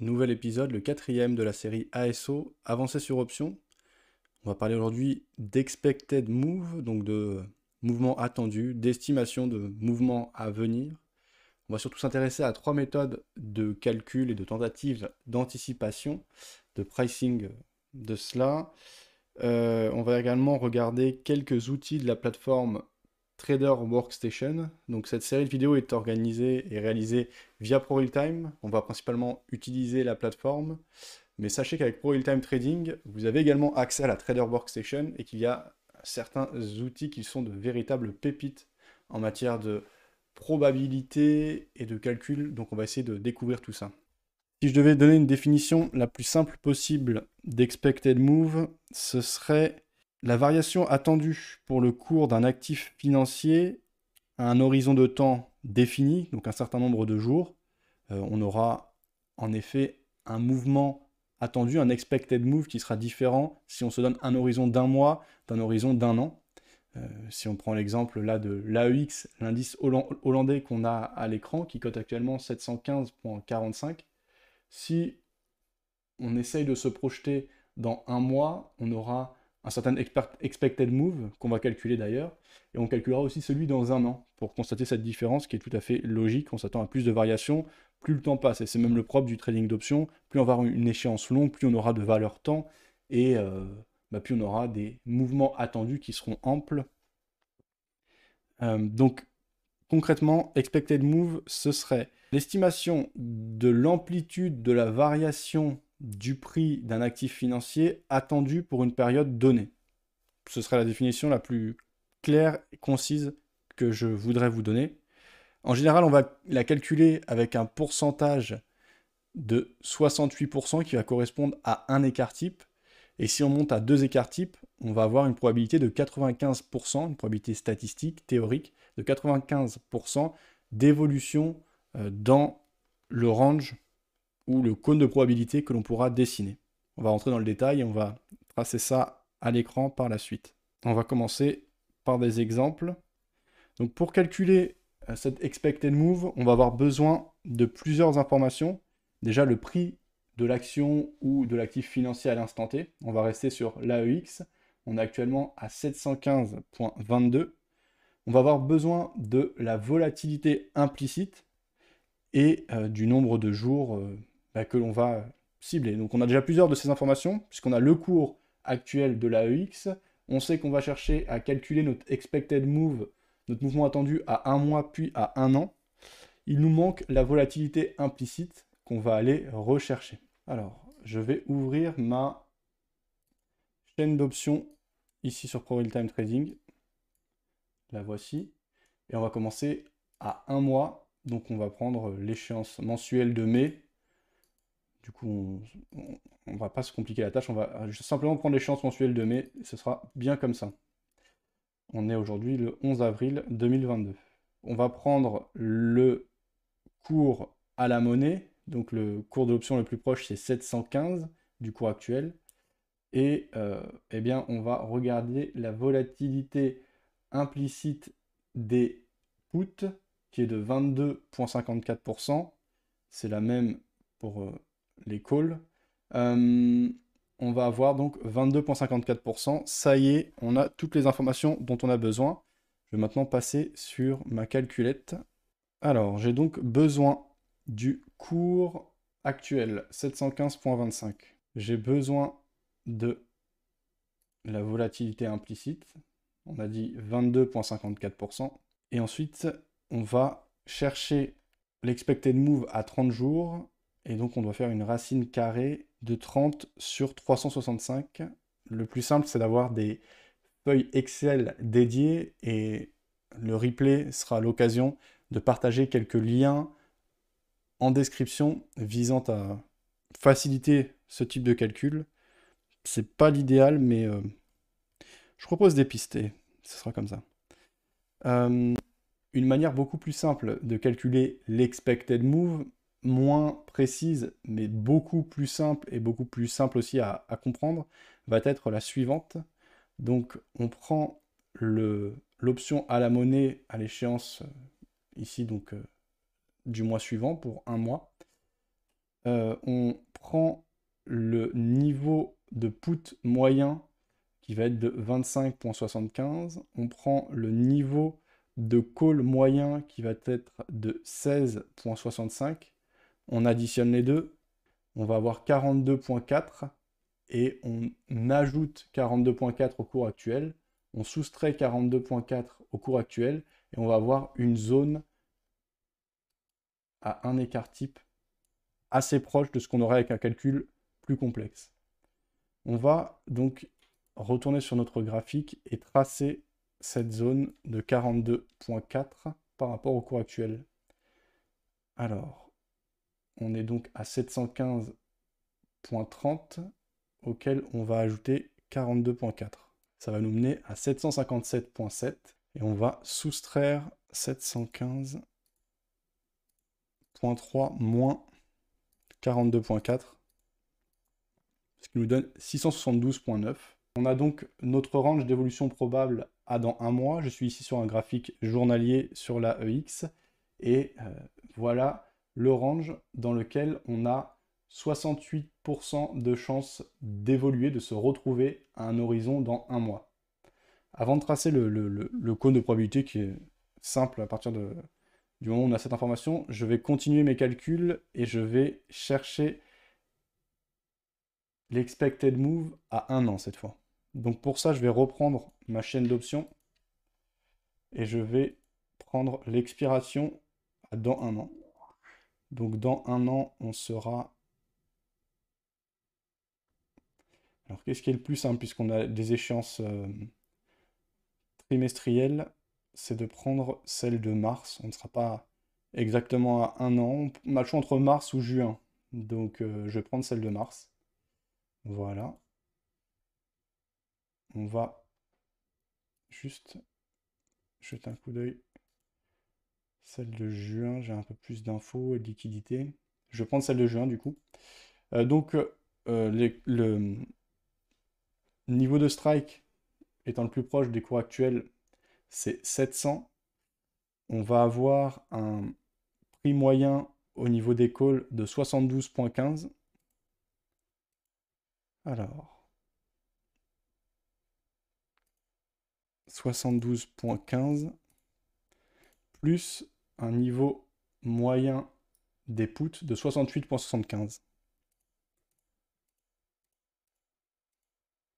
nouvel épisode, le quatrième de la série ASO, avancé sur option. On va parler aujourd'hui d'expected move, donc de mouvement attendu, d'estimation de mouvement à venir. On va surtout s'intéresser à trois méthodes de calcul et de tentatives d'anticipation, de pricing de cela. Euh, on va également regarder quelques outils de la plateforme Trader Workstation. Donc cette série de vidéos est organisée et réalisée via ProRealTime. On va principalement utiliser la plateforme. Mais sachez qu'avec ProRealTime Trading, vous avez également accès à la Trader Workstation et qu'il y a certains outils qui sont de véritables pépites en matière de probabilité et de calcul. Donc on va essayer de découvrir tout ça. Si je devais donner une définition la plus simple possible d'expected move, ce serait la variation attendue pour le cours d'un actif financier à un horizon de temps défini, donc un certain nombre de jours, euh, on aura en effet un mouvement attendu, un expected move qui sera différent si on se donne un horizon d'un mois, d'un horizon d'un an. Euh, si on prend l'exemple là de l'AEX, l'indice hollandais qu'on a à l'écran, qui cote actuellement 715.45, si on essaye de se projeter dans un mois, on aura un certain expected move, qu'on va calculer d'ailleurs, et on calculera aussi celui dans un an, pour constater cette différence qui est tout à fait logique, on s'attend à plus de variations, plus le temps passe, et c'est même le propre du trading d'options, plus on va avoir une échéance longue, plus on aura de valeur temps, et euh, bah, plus on aura des mouvements attendus qui seront amples. Euh, donc concrètement, expected move, ce serait l'estimation de l'amplitude de la variation du prix d'un actif financier attendu pour une période donnée. Ce serait la définition la plus claire et concise que je voudrais vous donner. En général, on va la calculer avec un pourcentage de 68% qui va correspondre à un écart type. Et si on monte à deux écarts types, on va avoir une probabilité de 95%, une probabilité statistique, théorique, de 95% d'évolution euh, dans le range ou le cône de probabilité que l'on pourra dessiner. On va rentrer dans le détail et on va tracer ça à l'écran par la suite. On va commencer par des exemples. Donc pour calculer euh, cette expected move, on va avoir besoin de plusieurs informations. Déjà le prix de l'action ou de l'actif financier à l'instant T. On va rester sur l'AEX. On est actuellement à 715.22. On va avoir besoin de la volatilité implicite et euh, du nombre de jours euh, bah, que l'on va cibler. Donc on a déjà plusieurs de ces informations, puisqu'on a le cours actuel de l'AEX, on sait qu'on va chercher à calculer notre expected move, notre mouvement attendu à un mois puis à un an. Il nous manque la volatilité implicite qu'on va aller rechercher. Alors, je vais ouvrir ma chaîne d'options ici sur Pro Real Time Trading. La voici. Et on va commencer à un mois. Donc on va prendre l'échéance mensuelle de mai du coup, on ne va pas se compliquer la tâche, on va simplement prendre l'échéance mensuelle de mai, ce sera bien comme ça. On est aujourd'hui le 11 avril 2022. On va prendre le cours à la monnaie, donc le cours de l'option le plus proche c'est 715 du cours actuel, et euh, eh bien on va regarder la volatilité implicite des puts qui est de 22,54%. C'est la même pour euh, les calls. Euh, on va avoir donc 22,54%. Ça y est, on a toutes les informations dont on a besoin. Je vais maintenant passer sur ma calculette. Alors, j'ai donc besoin du cours actuel, 715.25. J'ai besoin de la volatilité implicite. On a dit 22,54%. Et ensuite, on va chercher l'expected move à 30 jours et donc on doit faire une racine carrée de 30 sur 365. Le plus simple, c'est d'avoir des feuilles Excel dédiées et le replay sera l'occasion de partager quelques liens en description visant à faciliter ce type de calcul. C'est pas l'idéal, mais euh, je propose des pistes et ce sera comme ça. Euh, une manière beaucoup plus simple de calculer l'expected move, moins précise, mais beaucoup plus simple et beaucoup plus simple aussi à, comprendre, va être la suivante. Donc on prend l'option à la monnaie à l'échéance euh, ici donc euh, du mois suivant pour un mois. on prend le niveau de put moyen qui va être de 25.75. On prend le niveau de call moyen qui va être de 16.65. On additionne les deux. On va avoir 42.4 et on ajoute 42.4 au cours actuel. On soustrait 42.4 au cours actuel et on va avoir une zone à un écart type assez proche de ce qu'on aurait avec un calcul plus complexe. On va donc retourner sur notre graphique et tracer cette zone de 42.4 par rapport au cours actuel. Alors, on est donc à 715.30 auquel on va ajouter 42.4. Ça va nous mener à 757.7 et on va soustraire 715.3 moins 42.4 ce qui nous donne 672.9. On a donc notre range d'évolution probable à dans un mois. Je suis ici sur un graphique journalier sur la EX. Et euh, voilà le range dans lequel on a 68% de chances d'évoluer, de se retrouver à un horizon dans un mois. Avant de tracer le, cône de probabilité qui est simple à partir du moment où on a cette information, je vais continuer mes calculs et je vais chercher l'expected move à un an cette fois. Donc pour ça, je vais reprendre ma chaîne d'options et je vais prendre l'expiration dans un an. Donc dans un an, on sera... Alors qu'est-ce qui est le plus simple puisqu'on a des échéances euh, trimestrielles C'est de prendre celle de mars. On ne sera pas exactement à un an. On a le choix entre mars ou juin. Donc euh, je vais prendre celle de mars. Voilà. On va juste jeter un coup d'œil. Celle de juin, j'ai un peu plus d'infos et de liquidité. Je vais prendre celle de juin du coup. Euh, donc euh, le niveau de strike étant le plus proche des cours actuels, c'est 700. On va avoir un prix moyen au niveau des calls de 72.15. Alors, 72.15 plus un niveau moyen des puts de 68.75.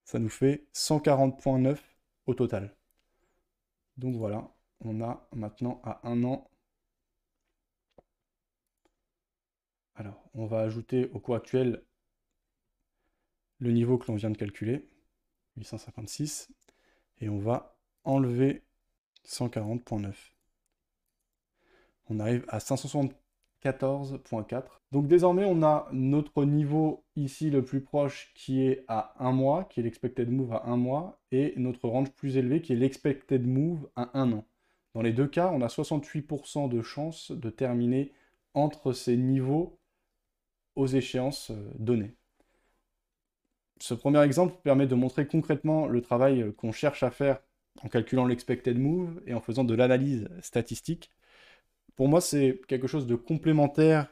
Ça nous fait 140.9 au total. Donc voilà, on a maintenant à un an. Alors, on va ajouter au cours actuel le niveau que l'on vient de calculer, 856, et on va enlever 140.9. On arrive à 574.4. Donc désormais, on a notre niveau ici le plus proche qui est à 1 mois, qui est l'expected move à 1 mois, et notre range plus élevé qui est l'expected move à 1 an. Dans les deux cas, on a 68% de chance de terminer entre ces niveaux aux échéances euh, données. Ce premier exemple permet de montrer concrètement le travail qu'on cherche à faire en calculant l'expected move et en faisant de l'analyse statistique. Pour moi, c'est quelque chose de complémentaire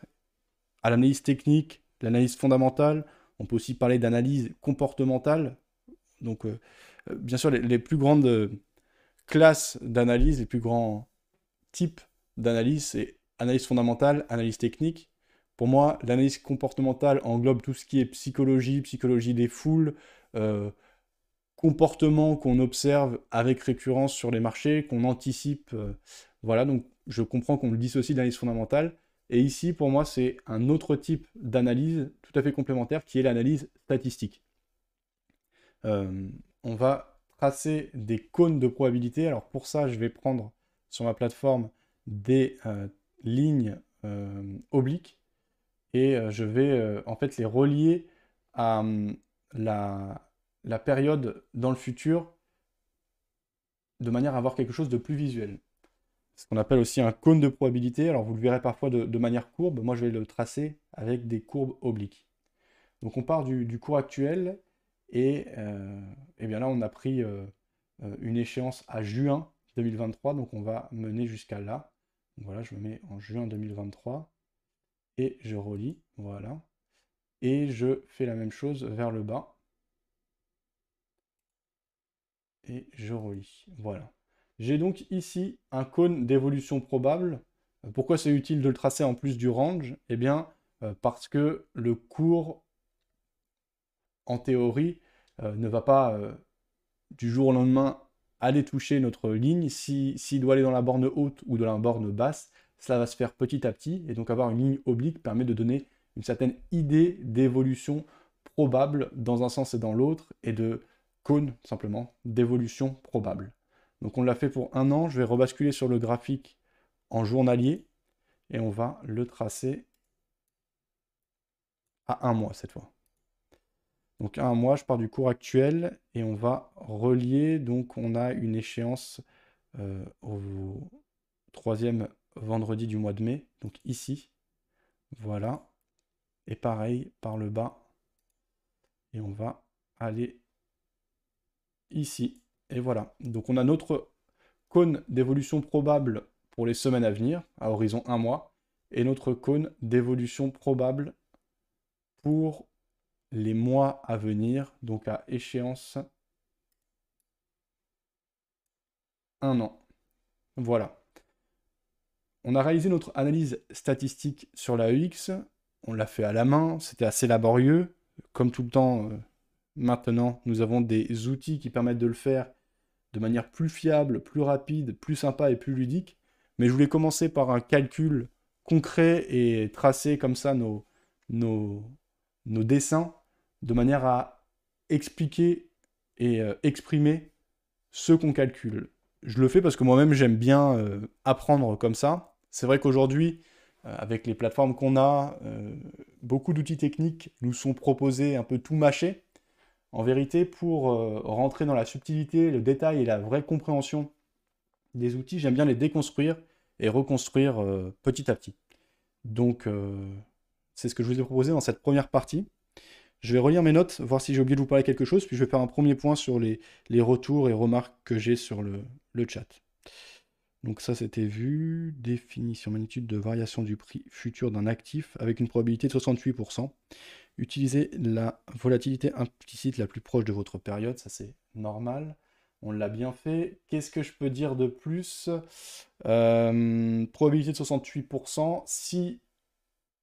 à l'analyse technique, l'analyse fondamentale. On peut aussi parler d'analyse comportementale. Donc, euh, euh, bien sûr, les, plus grandes euh, classes d'analyse, les plus grands types d'analyse, c'est analyse fondamentale, analyse technique. Pour moi, l'analyse comportementale englobe tout ce qui est psychologie, psychologie des foules, euh, comportement qu'on observe avec récurrence sur les marchés, qu'on anticipe. Voilà, donc je comprends qu'on le dissocie de l'analyse fondamentale. Et ici, pour moi, c'est un autre type d'analyse tout à fait complémentaire qui est l'analyse statistique. Euh, on va tracer des cônes de probabilité. Alors pour ça, je vais prendre sur ma plateforme des lignes obliques et euh, je vais euh, en fait les relier à hum, la période dans le futur de manière à avoir quelque chose de plus visuel. Ce qu'on appelle aussi un cône de probabilité. Alors vous le verrez parfois de, manière courbe. Moi je vais le tracer avec des courbes obliques. Donc on part du, cours actuel et, euh, et, bien là on a pris une échéance à juin 2023. Donc on va mener jusqu'à là. voilà, je me mets en juin 2023. et je relis, voilà. Et je fais la même chose vers le bas. Et je relis, voilà. J'ai donc ici un cône d'évolution probable. Pourquoi c'est utile de le tracer en plus du range? Eh bien, euh, parce que le cours, en théorie, euh, ne va pas euh, du jour au lendemain aller toucher notre ligne. S'il doit aller dans la borne haute ou dans la borne basse, ça va se faire petit à petit. Et donc avoir une ligne oblique permet de donner une certaine idée d'évolution probable dans un sens et dans l'autre, et de cône simplement d'évolution probable. Donc on l'a fait pour un an, je vais rebasculer sur le graphique en journalier, et on va le tracer à un mois cette fois. Donc à un mois, je pars du cours actuel et on va relier. Donc on a une échéance euh, au troisième vendredi du mois de mai. Donc ici, voilà. Et pareil par le bas. Et on va aller ici. Et voilà. Donc on a notre cône d'évolution probable pour les semaines à venir, à horizon un mois, et notre cône d'évolution probable pour les mois à venir, donc à échéance un an. Voilà. On a réalisé notre analyse statistique sur la EX. On l'a fait à la main, c'était assez laborieux. Comme tout le temps, euh, maintenant, nous avons des outils qui permettent de le faire de manière plus fiable, plus rapide, plus sympa et plus ludique. Mais je voulais commencer par un calcul concret et tracer comme ça nos, nos, dessins de manière à expliquer et euh, exprimer ce qu'on calcule. Je le fais parce que moi-même j'aime bien euh, apprendre comme ça. C'est vrai qu'aujourd'hui, euh, avec les plateformes qu'on a, beaucoup d'outils techniques nous sont proposés un peu tout mâché. En vérité, pour rentrer dans la subtilité, le détail et la vraie compréhension des outils, j'aime bien les déconstruire et reconstruire petit à petit. Donc, c'est ce que je vous ai proposé dans cette première partie. Je vais relire mes notes, voir si j'ai oublié de vous parler quelque chose, puis je vais faire un premier point sur les, retours et remarques que j'ai sur le, chat. Donc ça, c'était vu. Définition magnitude de variation du prix futur d'un actif avec une probabilité de 68%. Utilisez la volatilité implicite la plus proche de votre période, ça c'est normal. On l'a bien fait. Qu'est-ce que je peux dire de plus? Euh, Probabilité de 68%. Si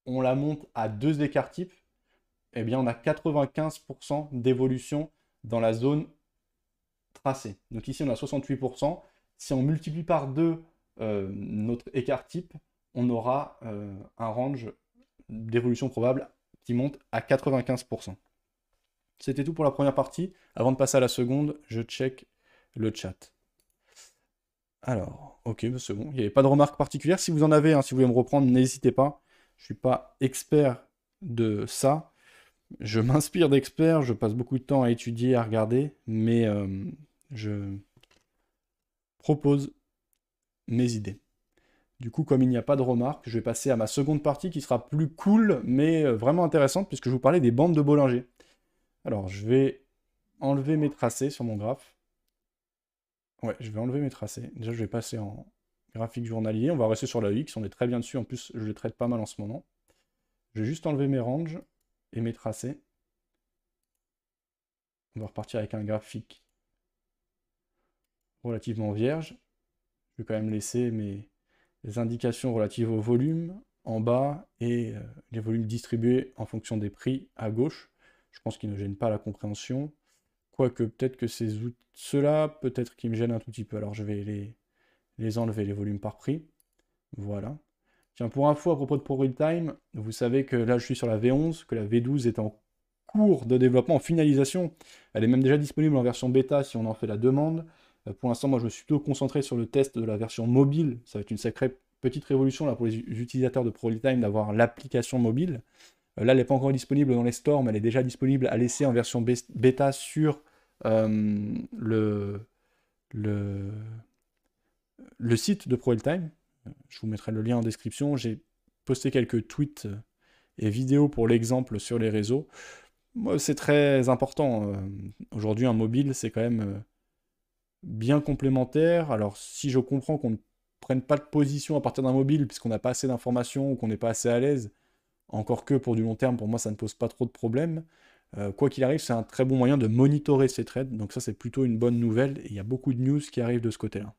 on la monte à deux écarts types, eh bien, on a 95% d'évolution dans la zone tracée. Donc ici, on a 68%. Si on multiplie par deux euh, notre écart type, on aura euh, un range d'évolution probable qui monte à 95%. C'était tout pour la première partie. Avant de passer à la seconde, je check le chat. Alors, ok, c'est bon. Il n'y avait pas de remarques particulières. Si vous en avez, hein, si vous voulez me reprendre, n'hésitez pas. Je ne suis pas expert de ça. Je m'inspire d'experts, je passe beaucoup de temps à étudier, à regarder, mais euh, je propose mes idées. Du coup, comme il n'y a pas de remarques, je vais passer à ma seconde partie qui sera plus cool, mais euh, vraiment intéressante, puisque je vous parlais des bandes de Bollinger. Alors, je vais enlever mes tracés sur mon graphe. Ouais, je vais enlever mes tracés. Déjà, je vais passer en graphique journalier. On va rester sur la X, on est très bien dessus. En plus, je le traite pas mal en ce moment. Je vais juste enlever mes ranges et mes tracés. On va repartir avec un graphique relativement vierge. Je vais quand même laisser mes indications relatives au volume en bas et euh, les volumes distribués en fonction des prix à gauche. Je pense qu'ils ne gênent pas la compréhension. Quoique peut-être que ces ceux-là, peut-être qu'ils me gênent un tout petit peu. Alors je vais les, les enlever, les volumes par prix. Voilà. Tiens, pour info à propos de ProRealTime, vous savez que là je suis sur la V11, que la V12 est en cours de développement, en finalisation. Elle est même déjà disponible en version bêta si on en fait la demande. Euh, pour l'instant, moi je me suis plutôt concentré sur le test de la version mobile. Ça va être une sacrée petite révolution là, pour les utilisateurs de ProRealTime d'avoir l'application mobile. Euh, là, elle n'est pas encore disponible dans les stores, mais elle est déjà disponible à laisser en version bêta sur euh, le, site de ProRealTime. Je vous mettrai le lien en description. J'ai posté quelques tweets et vidéos pour l'exemple sur les réseaux. C'est très important. Aujourd'hui, un mobile, c'est quand même bien complémentaire. Alors, si je comprends qu'on ne prenne pas de position à partir d'un mobile, puisqu'on n'a pas assez d'informations ou qu'on n'est pas assez à l'aise, Encore que pour du long terme, pour moi, ça ne pose pas trop de problèmes. Euh, quoi qu'il arrive, c'est un très bon moyen de monitorer ces trades. Donc ça, c'est plutôt une bonne nouvelle. Il y a beaucoup de news qui arrivent de ce côté-là.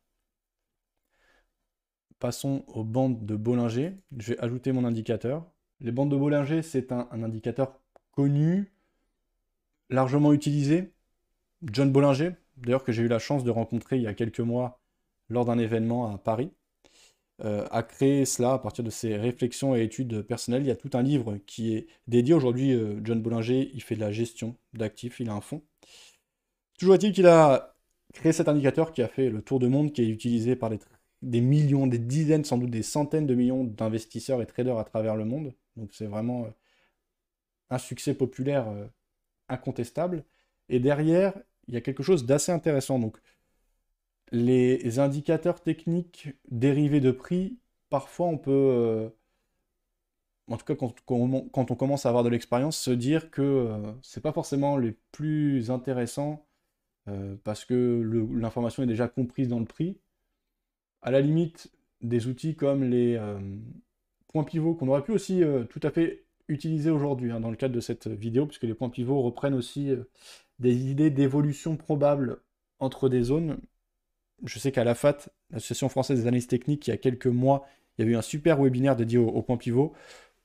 Passons aux bandes de Bollinger. Je vais ajouter mon indicateur. Les bandes de Bollinger, c'est un, indicateur connu, largement utilisé. John Bollinger, d'ailleurs que j'ai eu la chance de rencontrer il y a quelques mois lors d'un événement à Paris, euh, a créé cela à partir de ses réflexions et études personnelles. Il y a tout un livre qui est dédié aujourd'hui. Euh, John Bollinger, il fait de la gestion d'actifs, il a un fonds. Toujours est-il qu'il a créé cet indicateur qui a fait le tour du monde, qui est utilisé par des millions, des dizaines, sans doute des centaines de millions d'investisseurs et traders à travers le monde. Donc c'est vraiment euh, un succès populaire incontestable. Et derrière, il y a quelque chose d'assez intéressant. Donc les indicateurs techniques dérivés de prix, parfois on peut, euh, en tout cas quand, on commence à avoir de l'expérience, se dire que euh, c'est pas forcément les plus intéressants euh, parce que l'information est déjà comprise dans le prix. À la limite, des outils comme les points pivots qu'on aurait pu aussi tout à fait utiliser aujourd'hui hein, dans le cadre de cette vidéo, puisque les points pivots reprennent aussi des idées d'évolution probable entre des zones je sais qu'à la FAT, l'Association française des analyses techniques, il y a quelques mois, il y avait eu un super webinaire dédié au, point pivot.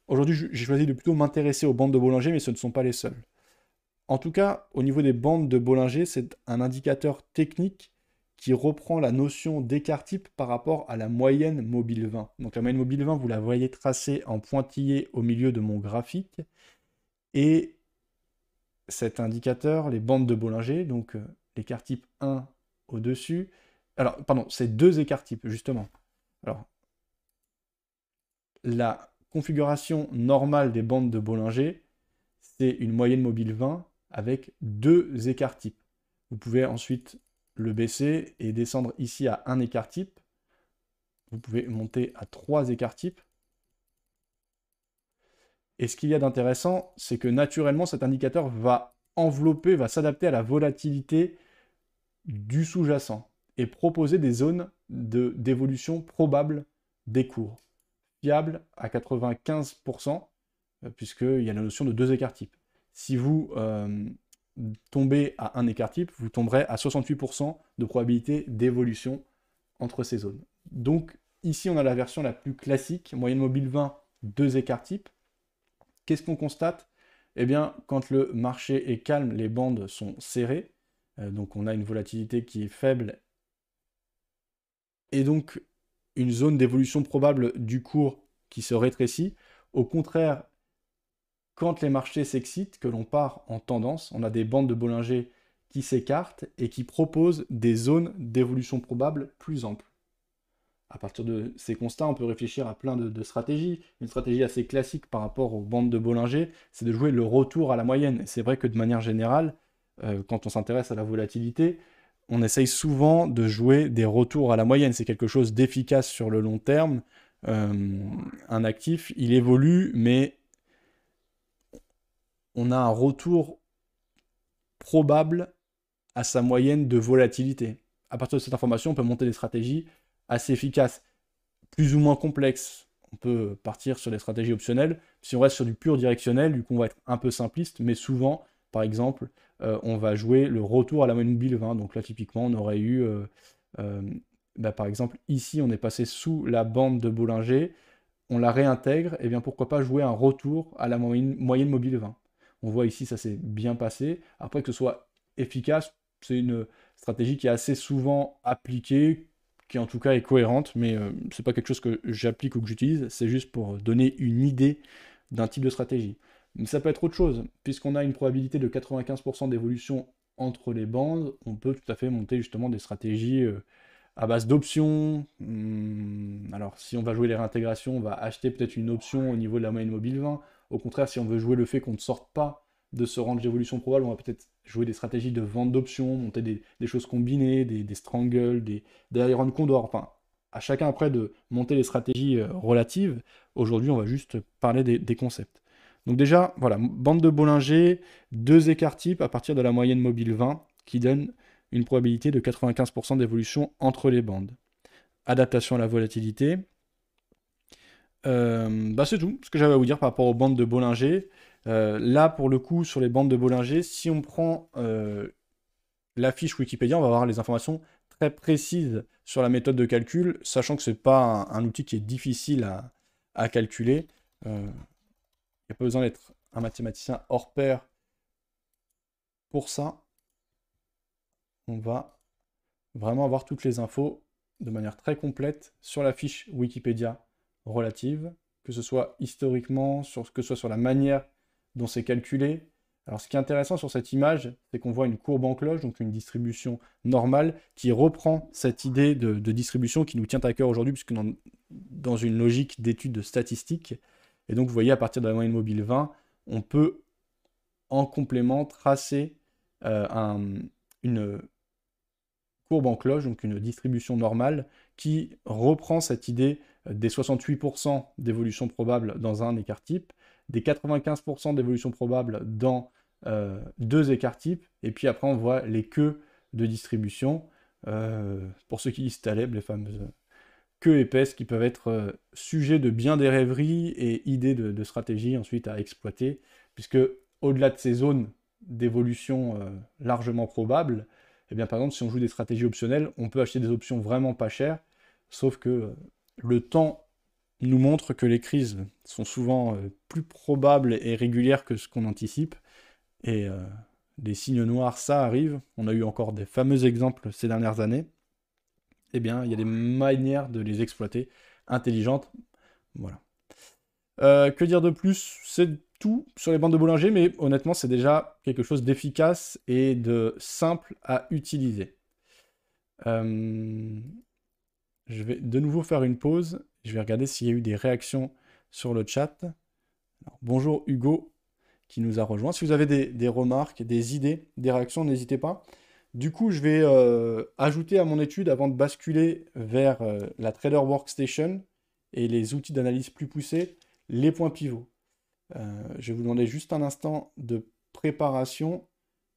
Aujourd'hui, j'ai choisi de plutôt m'intéresser aux bandes de Bollinger, mais ce ne sont pas les seules. En tout cas, au niveau des bandes de Bollinger, c'est un indicateur technique qui reprend la notion d'écart type par rapport à la moyenne mobile 20. Donc la moyenne mobile 20, vous la voyez tracée en pointillé au milieu de mon graphique. Et cet indicateur, les bandes de Bollinger, donc euh, l'écart type 1 au-dessus, alors, pardon, c'est deux écarts types, justement. Alors, la configuration normale des bandes de Bollinger, c'est une moyenne mobile 20 avec deux écarts types. Vous pouvez ensuite le baisser et descendre ici à un écart type. Vous pouvez monter à trois écarts types. Et ce qu'il y a d'intéressant, c'est que naturellement, cet indicateur va envelopper, va s'adapter à la volatilité du sous-jacent et proposer des zones d'évolution probable des cours, fiables à 95%, euh, puisqu'il y a la notion de deux écarts types. Si vous euh, tombez à un écart type, vous tomberez à 68% de probabilité d'évolution entre ces zones. Donc ici, on a la version la plus classique, moyenne mobile 20, deux écarts types. Qu'est-ce qu'on constate? Eh bien, quand le marché est calme, les bandes sont serrées, euh, donc on a une volatilité qui est faible et donc une zone d'évolution probable du cours qui se rétrécit. Au contraire, quand les marchés s'excitent, que l'on part en tendance, on a des bandes de Bollinger qui s'écartent et qui proposent des zones d'évolution probable plus amples. À partir de ces constats, on peut réfléchir à plein de, stratégies. Une stratégie assez classique par rapport aux bandes de Bollinger, c'est de jouer le retour à la moyenne. C'est vrai que de manière générale, euh, quand on s'intéresse à la volatilité, on essaye souvent de jouer des retours à la moyenne. C'est quelque chose d'efficace sur le long terme. Euh, un actif, il évolue, mais on a un retour probable à sa moyenne de volatilité. À partir de cette information, on peut monter des stratégies assez efficaces, plus ou moins complexes. On peut partir sur des stratégies optionnelles. Si on reste sur du pur directionnel, du coup, on va être un peu simpliste, mais souvent, par exemple, euh, on va jouer le retour à la moyenne mobile 20. Donc là, typiquement, on aurait eu, euh, euh, bah, par exemple, ici, on est passé sous la bande de Bollinger, on la réintègre, et bien pourquoi pas jouer un retour à la moyenne, moyenne mobile 20. On voit ici, ça s'est bien passé. Après, que ce soit efficace, c'est une stratégie qui est assez souvent appliquée, qui en tout cas est cohérente, mais ce n'est pas quelque chose que j'applique ou que j'utilise, c'est juste pour donner une idée d'un type de stratégie. Mais ça peut être autre chose. Puisqu'on a une probabilité de 95% d'évolution entre les bandes, on peut tout à fait monter justement des stratégies euh, à base d'options. Hmm, alors si on va jouer les réintégrations, on va acheter peut-être une option au niveau de la moyenne mobile 20. Au contraire, si on veut jouer le fait qu'on ne sorte pas de ce range d'évolution probable, on va peut-être jouer des stratégies de vente d'options, monter des, choses combinées, des, strangles, des, iron condor. Enfin, à chacun après de monter les stratégies euh, relatives. Aujourd'hui, on va juste parler des concepts. Donc déjà, voilà, bande de Bollinger, deux écarts types à partir de la moyenne mobile 20, qui donne une probabilité de 95% d'évolution entre les bandes. Adaptation à la volatilité. Euh, bah c'est tout ce que j'avais à vous dire par rapport aux bandes de Bollinger. Euh, là, pour le coup, sur les bandes de Bollinger, si on prend euh, la fiche Wikipédia, on va avoir les informations très précises sur la méthode de calcul, sachant que ce n'est pas un, outil qui est difficile à, calculer. Il n'y a pas besoin d'être un mathématicien hors pair pour ça. On va vraiment avoir toutes les infos de manière très complète sur la fiche Wikipédia relative, que ce soit historiquement, sur, que ce soit sur la manière dont c'est calculé. Alors ce qui est intéressant sur cette image, c'est qu'on voit une courbe en cloche, donc une distribution normale, qui reprend cette idée de, distribution qui nous tient à cœur aujourd'hui, puisque dans, une logique d'étude statistique, et donc vous voyez à partir de la moyenne mobile 20, on peut en complément tracer euh, un, une courbe en cloche, donc une distribution normale, qui reprend cette idée des 68% d'évolution probable dans un écart type, des 95% d'évolution probable dans euh, deux écarts types, et puis après on voit les queues de distribution, euh, pour ceux qui lisent Taleb, les fameuses queues épaisses qui peuvent être euh, sujets de bien des rêveries et idées de, de stratégie ensuite à exploiter, puisque au-delà de ces zones d'évolution largement probables, eh bien par exemple si on joue des stratégies optionnelles, on peut acheter des options vraiment pas chères, sauf que le temps nous montre que les crises sont souvent euh, plus probables et régulières que ce qu'on anticipe. Et euh, des signes noirs, ça arrive. On a eu encore des fameux exemples ces dernières années. Eh bien, il y a des manières de les exploiter intelligentes. Voilà. Euh, que dire de plus? C'est tout sur les bandes de Bollinger, mais honnêtement, c'est déjà quelque chose d'efficace et de simple à utiliser. Je vais de nouveau faire une pause. Je vais regarder s'il y a eu des réactions sur le chat. bonjour Hugo qui nous a rejoint. Si vous avez des, remarques, des idées, des réactions, n'hésitez pas. Du coup, je vais euh, ajouter à mon étude, avant de basculer vers euh, la Trader Workstation et les outils d'analyse plus poussés, les points pivots. Euh, je vais vous demander juste un instant de préparation,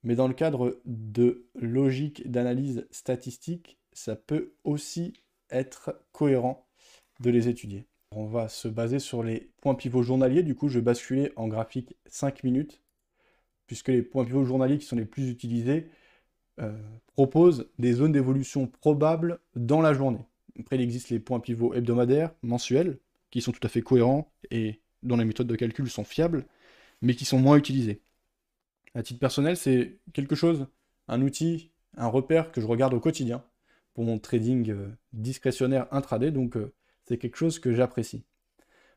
mais dans le cadre de logique d'analyse statistique, ça peut aussi être cohérent de les étudier. On va se baser sur les points pivots journaliers. Du coup, je vais basculer en graphique 5 minutes, puisque les points pivots journaliers qui sont les plus utilisés euh, proposent des zones d'évolution probables dans la journée. Après, il existe les points pivots hebdomadaires, mensuels, qui sont tout à fait cohérents et dont les méthodes de calcul sont fiables, mais qui sont moins utilisés. À titre personnel, c'est quelque chose, un outil, un repère que je regarde au quotidien pour mon trading euh, discrétionnaire intraday, donc euh, c'est quelque chose que j'apprécie.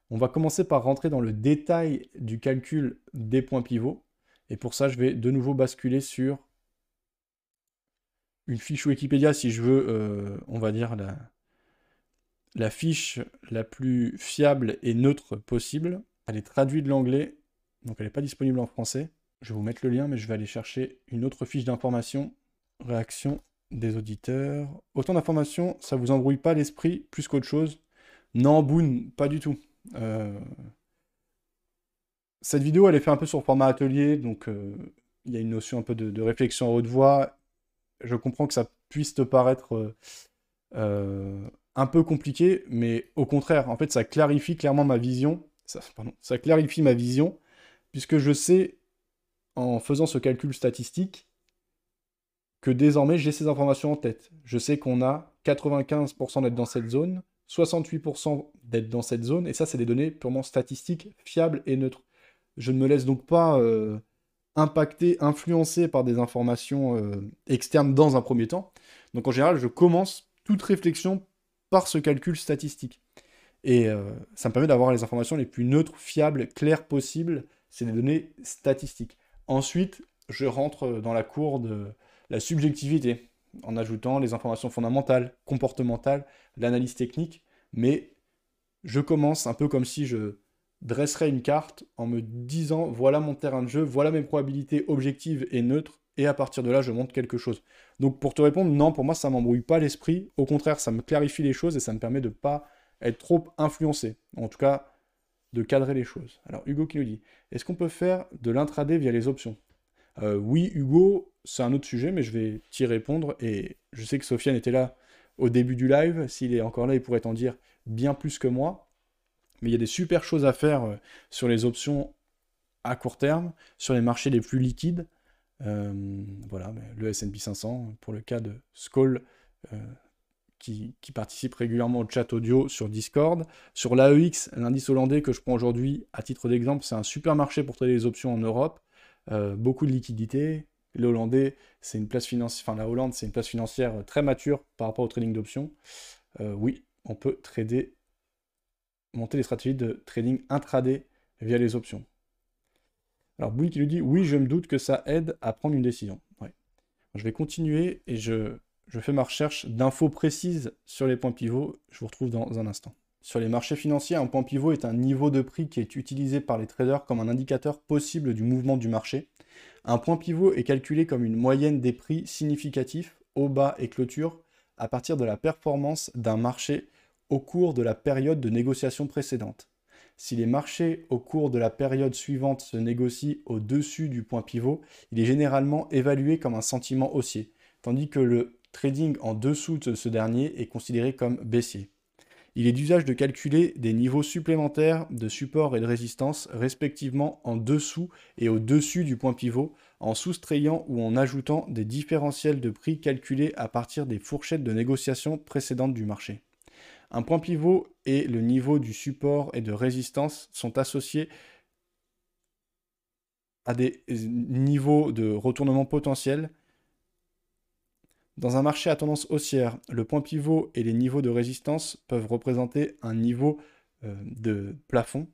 On va commencer par rentrer dans le détail du calcul des points pivots, et pour ça je vais de nouveau basculer sur une fiche Wikipédia si je veux, euh, on va dire, la, fiche la plus fiable et neutre possible. Elle est traduite de l'anglais, donc elle n'est pas disponible en français. Je vais vous mettre le lien, mais je vais aller chercher une autre fiche d'information. Réaction des auditeurs. Autant d'informations, ça vous embrouille pas l'esprit plus qu'autre chose Non, Boone, pas du tout. Euh, cette vidéo, elle est faite un peu sur format atelier, donc euh, il y a une notion un peu de, réflexion à haute voix. Je comprends que ça puisse te paraître euh, un peu compliqué, mais au contraire, en fait, ça clarifie clairement ma vision. Ça clarifie ma vision, puisque je sais, en faisant ce calcul statistique, que désormais j'ai ces informations en tête. Je sais qu'on a 95% d'être dans cette zone, 68% d'être dans cette zone, et ça c'est des données purement statistiques, fiables et neutres. Je ne me laisse donc pas euh, impacter, influencer par des informations euh, externes dans un premier temps. Donc en général, je commence toute réflexion par ce calcul statistique. Et euh, ça me permet d'avoir les informations les plus neutres, fiables, claires possibles. C'est des données statistiques. Ensuite, je rentre dans la cour de, la subjectivité, en ajoutant les informations fondamentales, comportementales, l'analyse technique, mais je commence un peu comme si je dresserais une carte en me disant voilà mon terrain de jeu, voilà mes probabilités objectives et neutres, et à partir de là, je montre quelque chose. Donc pour te répondre, non, pour moi, ça m'embrouille pas l'esprit, au contraire, ça me clarifie les choses et ça me permet de ne pas être trop influencé, en tout cas de cadrer les choses. Alors Hugo qui nous dit, est-ce qu'on peut faire de l'intraday via les options? Euh, Oui Hugo, c'est un autre sujet, mais je vais t'y répondre. Et je sais que Sofiane était là au début du live. S'il est encore là, il pourrait t'en dire bien plus que moi. Mais il y a des super choses à faire euh, sur les options à court terme, sur les marchés les plus liquides. Euh, voilà, le S&P 500, pour le cas de Skoll, qui, participe régulièrement au chat audio sur Discord. Sur l'AEX, l'indice hollandais que je prends aujourd'hui, à titre d'exemple, c'est un super marché pour trader les options en Europe. Euh, beaucoup de liquidités. Le Hollandais, c'est une place financière, enfin la Hollande, c'est une place financière très mature par rapport au trading d'options. Euh, oui, on peut trader, monter des stratégies de trading intraday via les options. Alors Bouygues qui lui dit oui, je me doute que ça aide à prendre une décision. Je vais continuer et je, je fais ma recherche d'infos précises sur les points pivots. Je vous retrouve dans un instant. Sur les marchés financiers, un point pivot est un niveau de prix qui est utilisé par les traders comme un indicateur possible du mouvement du marché. Un point pivot est calculé comme une moyenne des prix significatifs, haut, bas et clôture, à partir de la performance d'un marché au cours de la période de négociation précédente. Si les marchés au cours de la période suivante se négocient au-dessus du point pivot, il est généralement évalué comme un sentiment haussier, tandis que le trading en dessous de ce dernier est considéré comme baissier. Il est d'usage de calculer des niveaux supplémentaires de support et de résistance respectivement en dessous et au-dessus du point pivot en soustrayant ou en ajoutant des différentiels de prix calculés à partir des fourchettes de négociation précédentes du marché. Un point pivot et le niveau du support et de résistance sont associés à des niveaux de retournement potentiel dans un marché à tendance haussière, le point pivot et les niveaux de résistance peuvent représenter un niveau euh, de plafond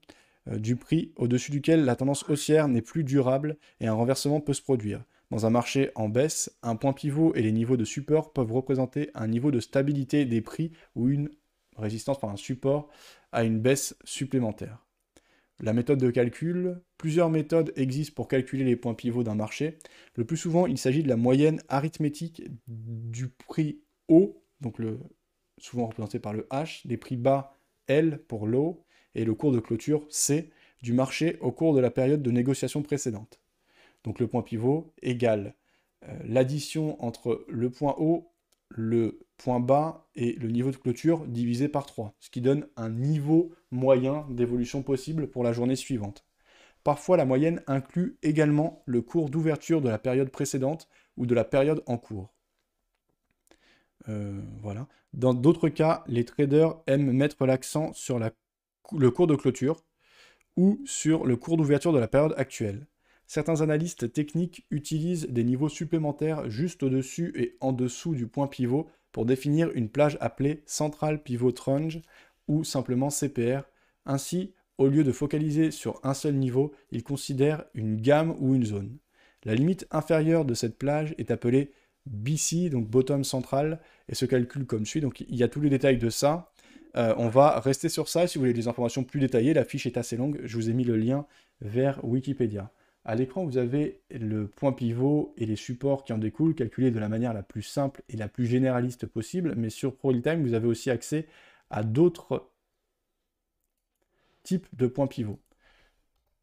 euh, du prix au-dessus duquel la tendance haussière n'est plus durable et un renversement peut se produire. Dans un marché en baisse, un point pivot et les niveaux de support peuvent représenter un niveau de stabilité des prix ou une résistance par un support à une baisse supplémentaire. La méthode de calcul, plusieurs méthodes existent pour calculer les points pivots d'un marché. Le plus souvent, il s'agit de la moyenne arithmétique du prix haut, donc le, souvent représenté par le H, des prix bas L pour low, et le cours de clôture C du marché au cours de la période de négociation précédente. Donc le point pivot égale euh, l'addition entre le point haut, le point bas et le niveau de clôture divisé par 3, ce qui donne un niveau moyen d'évolution possible pour la journée suivante. Parfois, la moyenne inclut également le cours d'ouverture de la période précédente ou de la période en cours. Euh, voilà. Dans d'autres cas, les traders aiment mettre l'accent sur le cours de clôture ou sur le cours d'ouverture de la période actuelle. Certains analystes techniques utilisent des niveaux supplémentaires juste au-dessus et en dessous du point pivot pour définir une plage appelée Central Pivot Range ou simplement CPR. Ainsi, au lieu de focaliser sur un seul niveau, ils considèrent une gamme ou une zone. La limite inférieure de cette plage est appelée BC, donc bottom central, et se calcule comme suit. Donc il y a tous les détails de ça. Euh, on va rester sur ça. Si vous voulez des informations plus détaillées, la fiche est assez longue. Je vous ai mis le lien vers Wikipédia. À l'écran, vous avez le point pivot et les supports qui en découlent, calculés de la manière la plus simple et la plus généraliste possible. Mais sur ProRealTime, vous avez aussi accès à d'autres types de points pivots.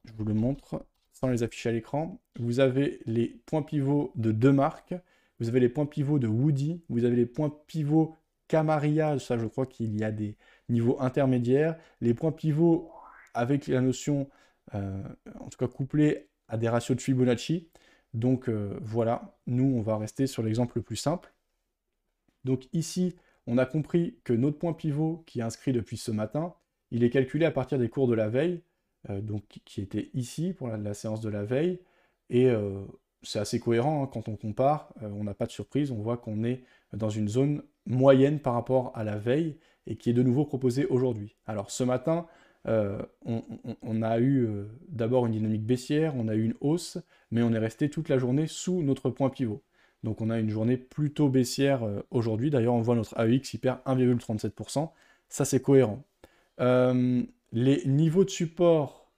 Je vous le montre sans les afficher à l'écran. Vous avez les points pivots de deux marques. Vous avez les points pivots de Woody. Vous avez les points pivots Camaria. Ça, je crois qu'il y a des niveaux intermédiaires. Les points pivots avec la notion, euh, en tout cas couplée à des ratios de Fibonacci. Donc euh, voilà, nous on va rester sur l'exemple le plus simple. Donc ici, on a compris que notre point pivot qui est inscrit depuis ce matin, il est calculé à partir des cours de la veille, euh, donc qui était ici pour la, séance de la veille, et euh, c'est assez cohérent hein, quand on compare, on n'a pas de surprise, on voit qu'on est dans une zone moyenne par rapport à la veille et qui est de nouveau proposée aujourd'hui. Alors ce matin, euh, on, a eu euh, d'abord une dynamique baissière, on a eu une hausse, mais on est resté toute la journée sous notre point pivot. Donc on a une journée plutôt baissière euh, aujourd'hui. D'ailleurs, on voit notre AEX qui perd 1,37%. Ça, c'est cohérent. les niveaux de support,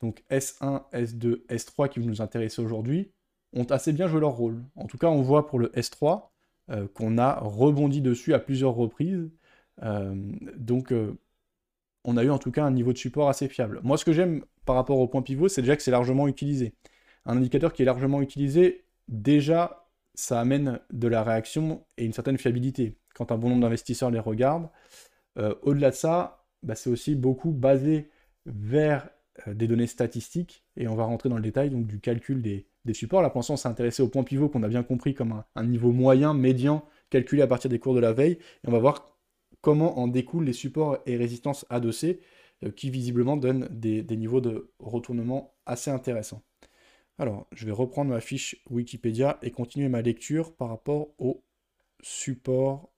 donc S1, S2, S3 qui nous intéressent aujourd'hui, ont assez bien joué leur rôle. En tout cas, on voit pour le S3 qu'on a rebondi dessus à plusieurs reprises. donc on a eu en tout cas un niveau de support assez fiable. Moi, ce que j'aime par rapport au point pivot, c'est déjà que c'est largement utilisé. Un indicateur qui est largement utilisé, déjà, ça amène de la réaction et une certaine fiabilité. Quand un bon nombre d'investisseurs les regardent, euh, au-delà de ça, bah, c'est aussi beaucoup basé vers euh, des données statistiques, et on va rentrer dans le détail du calcul des, supports. L'instant, on s'est intéressé au point pivot qu'on a bien compris comme un, niveau moyen, médian, calculé à partir des cours de la veille, et on va voir comment en découlent les supports et résistances adossés, euh, qui visiblement donnent des, des, niveaux de retournement assez intéressants. Alors, je vais reprendre ma fiche Wikipédia et continuer ma lecture par rapport au support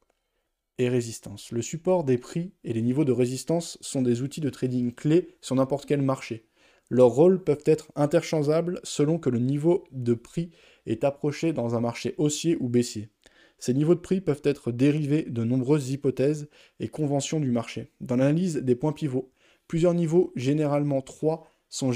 et résistance. Le support des prix et les niveaux de résistance sont des outils de trading clés sur n'importe quel marché. Leurs rôles peuvent être interchangeables selon que le niveau de prix est approché dans un marché haussier ou baissier. Ces niveaux de prix peuvent être dérivés de nombreuses hypothèses et conventions du marché. Dans l'analyse des points pivots, plusieurs niveaux, généralement trois, sont,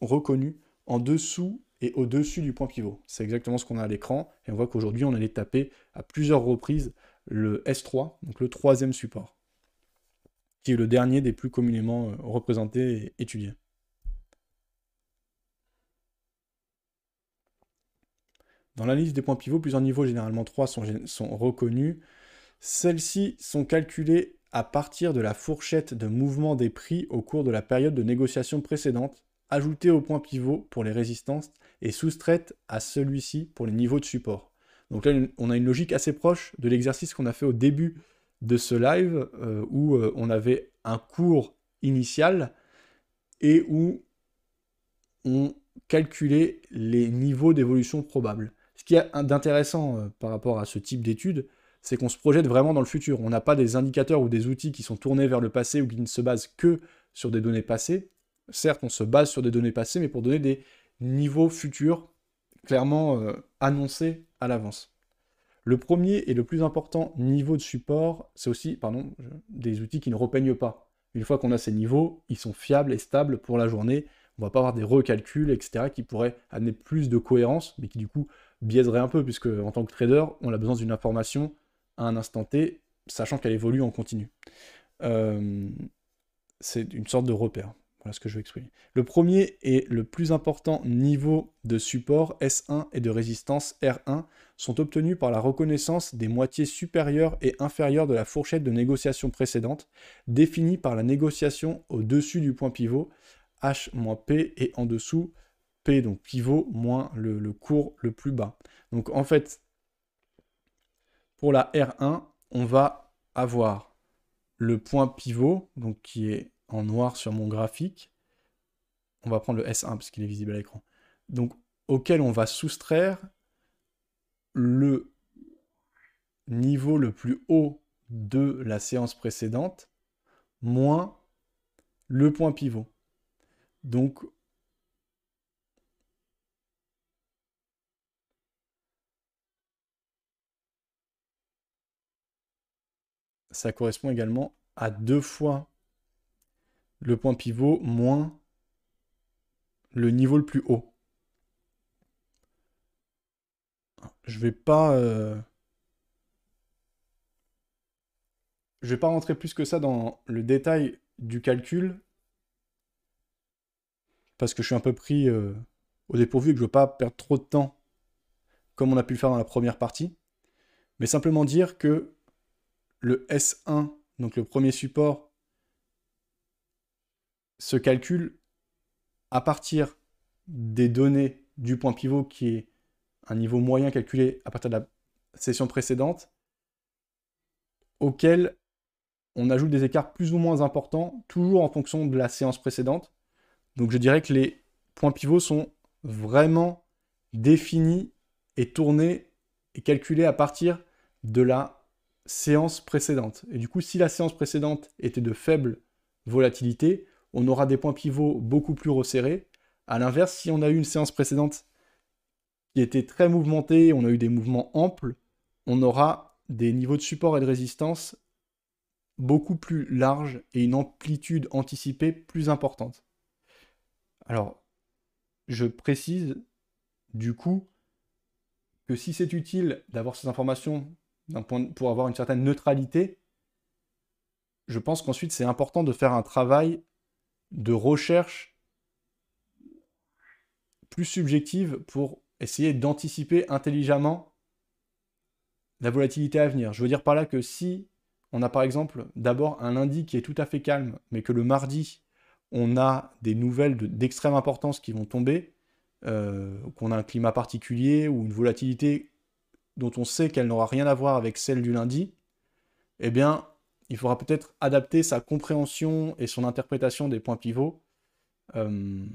reconnus en dessous et au-dessus du point pivot. C'est exactement ce qu'on a à l'écran, et on voit qu'aujourd'hui on allait taper à plusieurs reprises le S3, donc le troisième support, qui est le dernier des plus communément euh, représentés et étudiés. Dans la liste des points pivots, plusieurs niveaux, généralement 3, sont, reconnus. Celles-ci sont calculées à partir de la fourchette de mouvement des prix au cours de la période de négociation précédente, ajoutée au point pivot pour les résistances et soustraites à celui-ci pour les niveaux de support. Donc là, on a une logique assez proche de l'exercice qu'on a fait au début de ce live, euh, où euh, on avait un cours initial et où on calculait les niveaux d'évolution probables. Ce qui est d'intéressant euh, par rapport à ce type d'étude, c'est qu'on se projette vraiment dans le futur. On n'a pas des indicateurs ou des outils qui sont tournés vers le passé ou qui ne se basent que sur des données passées. Certes, on se base sur des données passées, mais pour donner des niveaux futurs clairement annoncés à l'avance. Le premier et le plus important niveau de support, c'est aussi pardon, des outils qui ne repeignent pas. Une fois qu'on a ces niveaux, ils sont fiables et stables pour la journée. On ne va pas avoir des recalculs, etc., qui pourraient amener plus de cohérence, mais qui du coup biaiseraient un peu, puisque en tant que trader, on a besoin d'une information à un instant T, sachant qu'elle évolue en continu. Euh, c'est une sorte de repère. Voilà ce que je veux exprimer. Le premier et le plus important niveau de support S1 et de résistance R1 sont obtenus par la reconnaissance des moitiés supérieures et inférieures de la fourchette de négociation précédente, définie par la négociation au-dessus du point pivot, H moins P, et en dessous, P, donc pivot moins le, le cours le plus bas. Donc en fait, pour la R1, on va avoir le point pivot, donc qui est en noir sur mon graphique. On va prendre le S1 parce qu'il est visible à l'écran. Donc, auquel on va soustraire le niveau le plus haut de la séance précédente moins le point pivot. Donc, ça correspond également à deux fois le point pivot moins le niveau le plus haut. Je vais pas... Euh, je vais pas rentrer plus que ça dans le détail du calcul, parce que je suis un peu pris euh, au dépourvu et que je veux pas perdre trop de temps, comme on a pu le faire dans la première partie, mais simplement dire que le S1, donc le premier support, se calcule à partir des données du point pivot qui est un niveau moyen calculé à partir de la session précédente, auquel on ajoute des écarts plus ou moins importants, toujours en fonction de la séance précédente. Donc je dirais que les points pivots sont vraiment définis et tournés et calculés à partir de la séance précédente. Et du coup, si la séance précédente était de faible volatilité, on aura des points pivots beaucoup plus resserrés. A l'inverse, si on a eu une séance précédente qui était très mouvementée, on a eu des mouvements amples, on aura des niveaux de support et de résistance beaucoup plus larges et une amplitude anticipée plus importante. Alors, je précise du coup que si c'est utile d'avoir ces informations pour avoir une certaine neutralité, je pense qu'ensuite c'est important de faire un travail de recherche plus subjective pour essayer d'anticiper intelligemment la volatilité à venir. Je veux dire par là que si on a par exemple d'abord un lundi qui est tout à fait calme, mais que le mardi, on a des nouvelles d'extrême importance qui vont tomber, euh, qu'on a un climat particulier ou une volatilité dont on sait qu'elle n'aura rien à voir avec celle du lundi, eh bien, il faudra peut-être adapter sa compréhension et son interprétation des points pivots. Euh,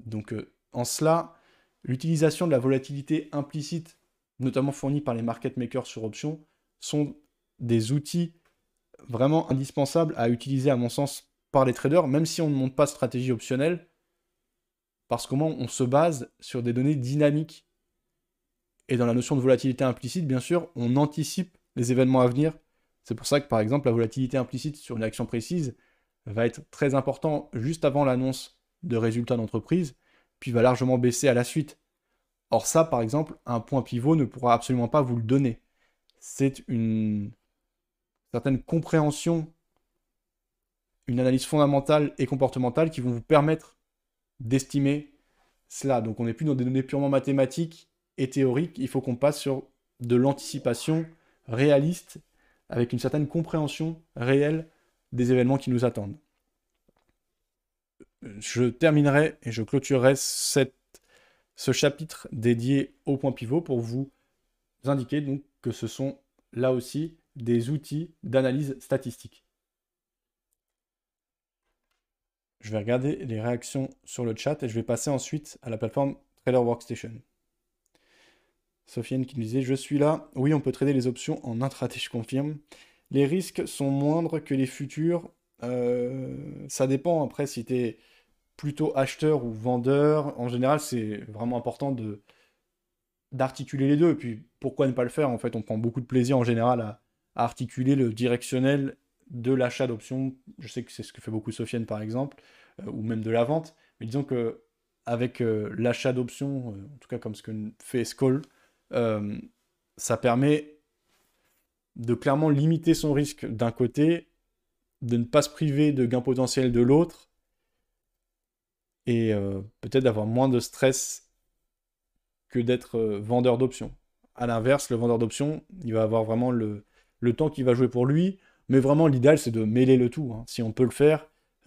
donc, euh, en cela, l'utilisation de la volatilité implicite, notamment fournie par les market makers sur options, sont des outils vraiment indispensables à utiliser, à mon sens, par les traders, même si on ne monte pas stratégie optionnelle, parce qu'au on se base sur des données dynamiques. Et dans la notion de volatilité implicite, bien sûr, on anticipe les événements à venir. C'est pour ça que, par exemple, la volatilité implicite sur une action précise va être très important juste avant l'annonce de résultats d'entreprise, puis va largement baisser à la suite. Or ça, par exemple, un point pivot ne pourra absolument pas vous le donner. C'est une certaine compréhension, une analyse fondamentale et comportementale qui vont vous permettre d'estimer cela. Donc on n'est plus dans des données purement mathématiques et théoriques, il faut qu'on passe sur de l'anticipation réaliste avec une certaine compréhension réelle des événements qui nous attendent. Je terminerai et je clôturerai ce chapitre dédié au point pivot pour vous indiquer donc que ce sont là aussi des outils d'analyse statistique. Je vais regarder les réactions sur le chat et je vais passer ensuite à la plateforme Trader Workstation. Sofiane qui nous disait Je suis là. Oui, on peut trader les options en intraday, je confirme. Les risques sont moindres que les futurs. Euh, ça dépend après si tu es plutôt acheteur ou vendeur. En général, c'est vraiment important de d'articuler les deux. Et puis, pourquoi ne pas le faire? En fait, on prend beaucoup de plaisir en général à, articuler le directionnel de l'achat d'options. Je sais que c'est ce que fait beaucoup Sofiane, par exemple, euh, ou même de la vente. Mais disons que avec euh, l'achat d'options, en tout cas comme ce que fait Skoll, euh, ça permet de clairement limiter son risque d'un côté, de ne pas se priver de gains potentiels de l'autre, et euh, peut-être d'avoir moins de stress que d'être euh, vendeur d'options. À l'inverse, le vendeur d'options, il va avoir vraiment le, temps qui va jouer pour lui, mais vraiment l'idéal c'est de mêler le tout. Hein. Si on peut le faire,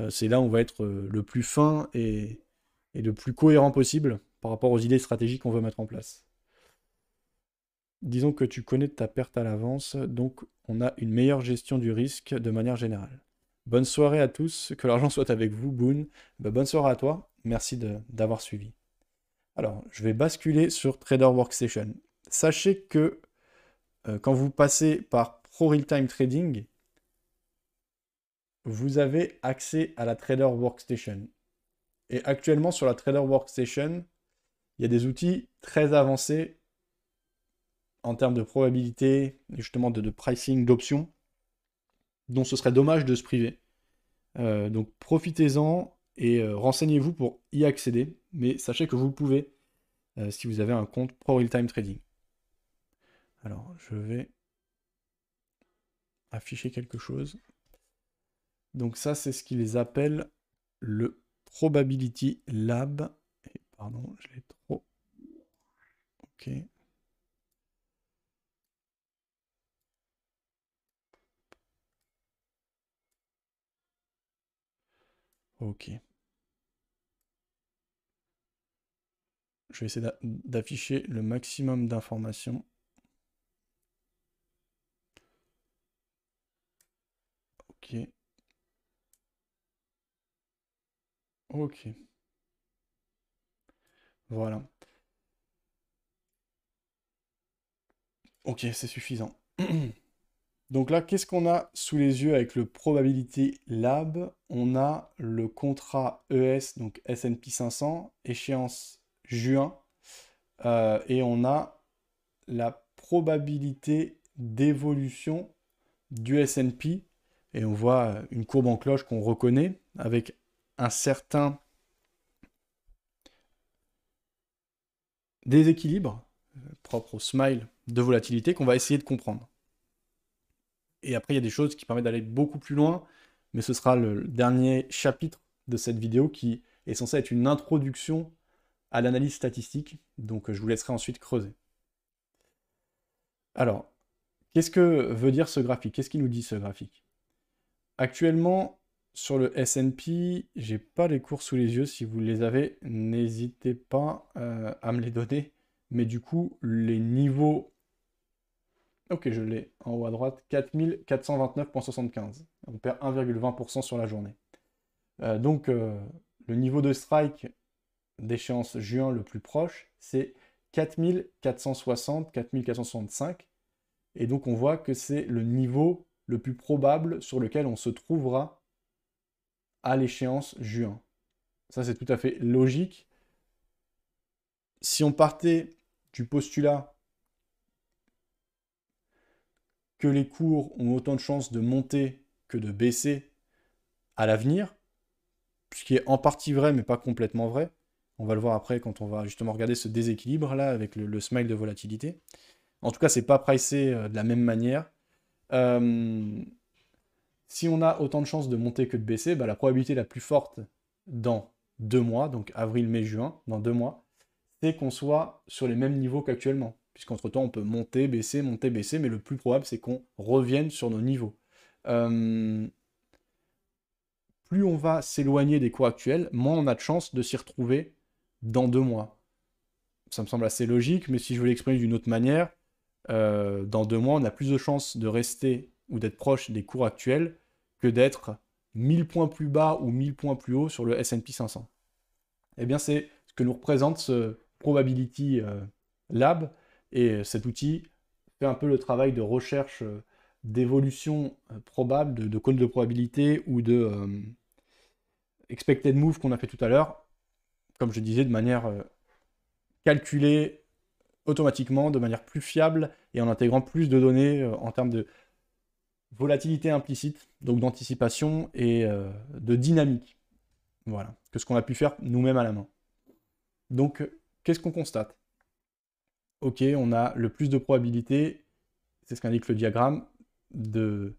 c'est là où on va être le plus fin et le plus cohérent possible par rapport aux idées stratégiques qu'on veut mettre en place. Disons que tu connais ta perte à l'avance, donc on a une meilleure gestion du risque de manière générale. Bonne soirée à tous, que l'argent soit avec vous, Boone. Bah, bonne soirée à toi, merci d'avoir suivi. Alors, je vais basculer sur Trader Workstation. Sachez que euh, quand vous passez par Pro Real Time Trading, vous avez accès à la Trader Workstation. Et actuellement, sur la Trader Workstation, il y a des outils très avancés en termes de probabilité, justement de, pricing, d'options, dont ce serait dommage de se priver. Euh, donc profitez-en et euh, renseignez-vous pour y accéder, mais sachez que vous pouvez euh, si vous avez un compte Pro Real Time Trading. Alors, je vais afficher quelque chose. Donc ça, c'est ce qu'ils appellent le Probability Lab. Et pardon, je l'ai trop. Ok. Ok. Je vais essayer d'afficher le maximum d'informations. Ok. Ok. Voilà. Ok, c'est suffisant. Donc là, qu'est-ce qu'on a sous les yeux avec le Probability Lab? On a le contrat ES, donc S&P 500, échéance juin, euh, et on a la probabilité d'évolution du S&P, et on voit une courbe en cloche qu'on reconnaît avec un certain déséquilibre euh, propre au smile de volatilité qu'on va essayer de comprendre. Et après, il y a des choses qui permettent d'aller beaucoup plus loin, mais ce sera le dernier chapitre de cette vidéo qui est censé être une introduction à l'analyse statistique, donc je vous laisserai ensuite creuser. Alors, Qu'est-ce que veut dire ce graphique? Qu'est-ce qu'il nous dit ce graphique? Actuellement, sur le S&P, j'ai pas les cours sous les yeux. Si vous les avez, n'hésitez pas euh, à me les donner. Mais du coup, les niveaux... Ok, je l'ai en haut à droite. 4429.75. On perd 1,20% sur la journée. Euh, donc, euh, le niveau de strike d'échéance juin le plus proche, c'est 4460, 4465. Et donc, on voit que c'est le niveau le plus probable sur lequel on se trouvera à l'échéance juin. Ça, c'est tout à fait logique. Si on partait du postulat que les cours ont autant de chances de monter que de baisser à l'avenir, ce qui est en partie vrai, mais pas complètement vrai. On va le voir après quand on va justement regarder ce déséquilibre là avec le, smile de volatilité. En tout cas, c'est pas pricé euh, de la même manière. Euh, si on a autant de chances de monter que de baisser, bah, la probabilité la plus forte dans deux mois, donc avril, mai, juin, dans deux mois, c'est qu'on soit sur les mêmes niveaux qu'actuellement. Puisqu'entre-temps, on peut monter, baisser, monter, baisser, mais le plus probable, c'est qu'on revienne sur nos niveaux. Euh, plus on va s'éloigner des cours actuels, moins on a de chances de s'y retrouver dans deux mois. Ça me semble assez logique, mais si je veux l'exprimer d'une autre manière, euh, dans deux mois, on a plus de chances de rester ou d'être proche des cours actuels que d'être 1000 points plus bas ou 1000 points plus haut sur le S&P 500. Eh bien, c'est ce que nous représente ce Probability euh, Lab, et cet outil fait un peu le travail de recherche euh, d'évolution probable, de, de de probabilité ou de expected move qu'on a fait tout à l'heure, comme je disais, de manière calculée automatiquement, de manière plus fiable et en intégrant plus de données euh, en termes de volatilité implicite, donc d'anticipation et euh, de dynamique. Voilà, que ce qu'on a pu faire nous-mêmes à la main. Donc, qu'est-ce qu'on constate? Ok, on a le plus de probabilité, c'est ce qu'indique le diagramme, de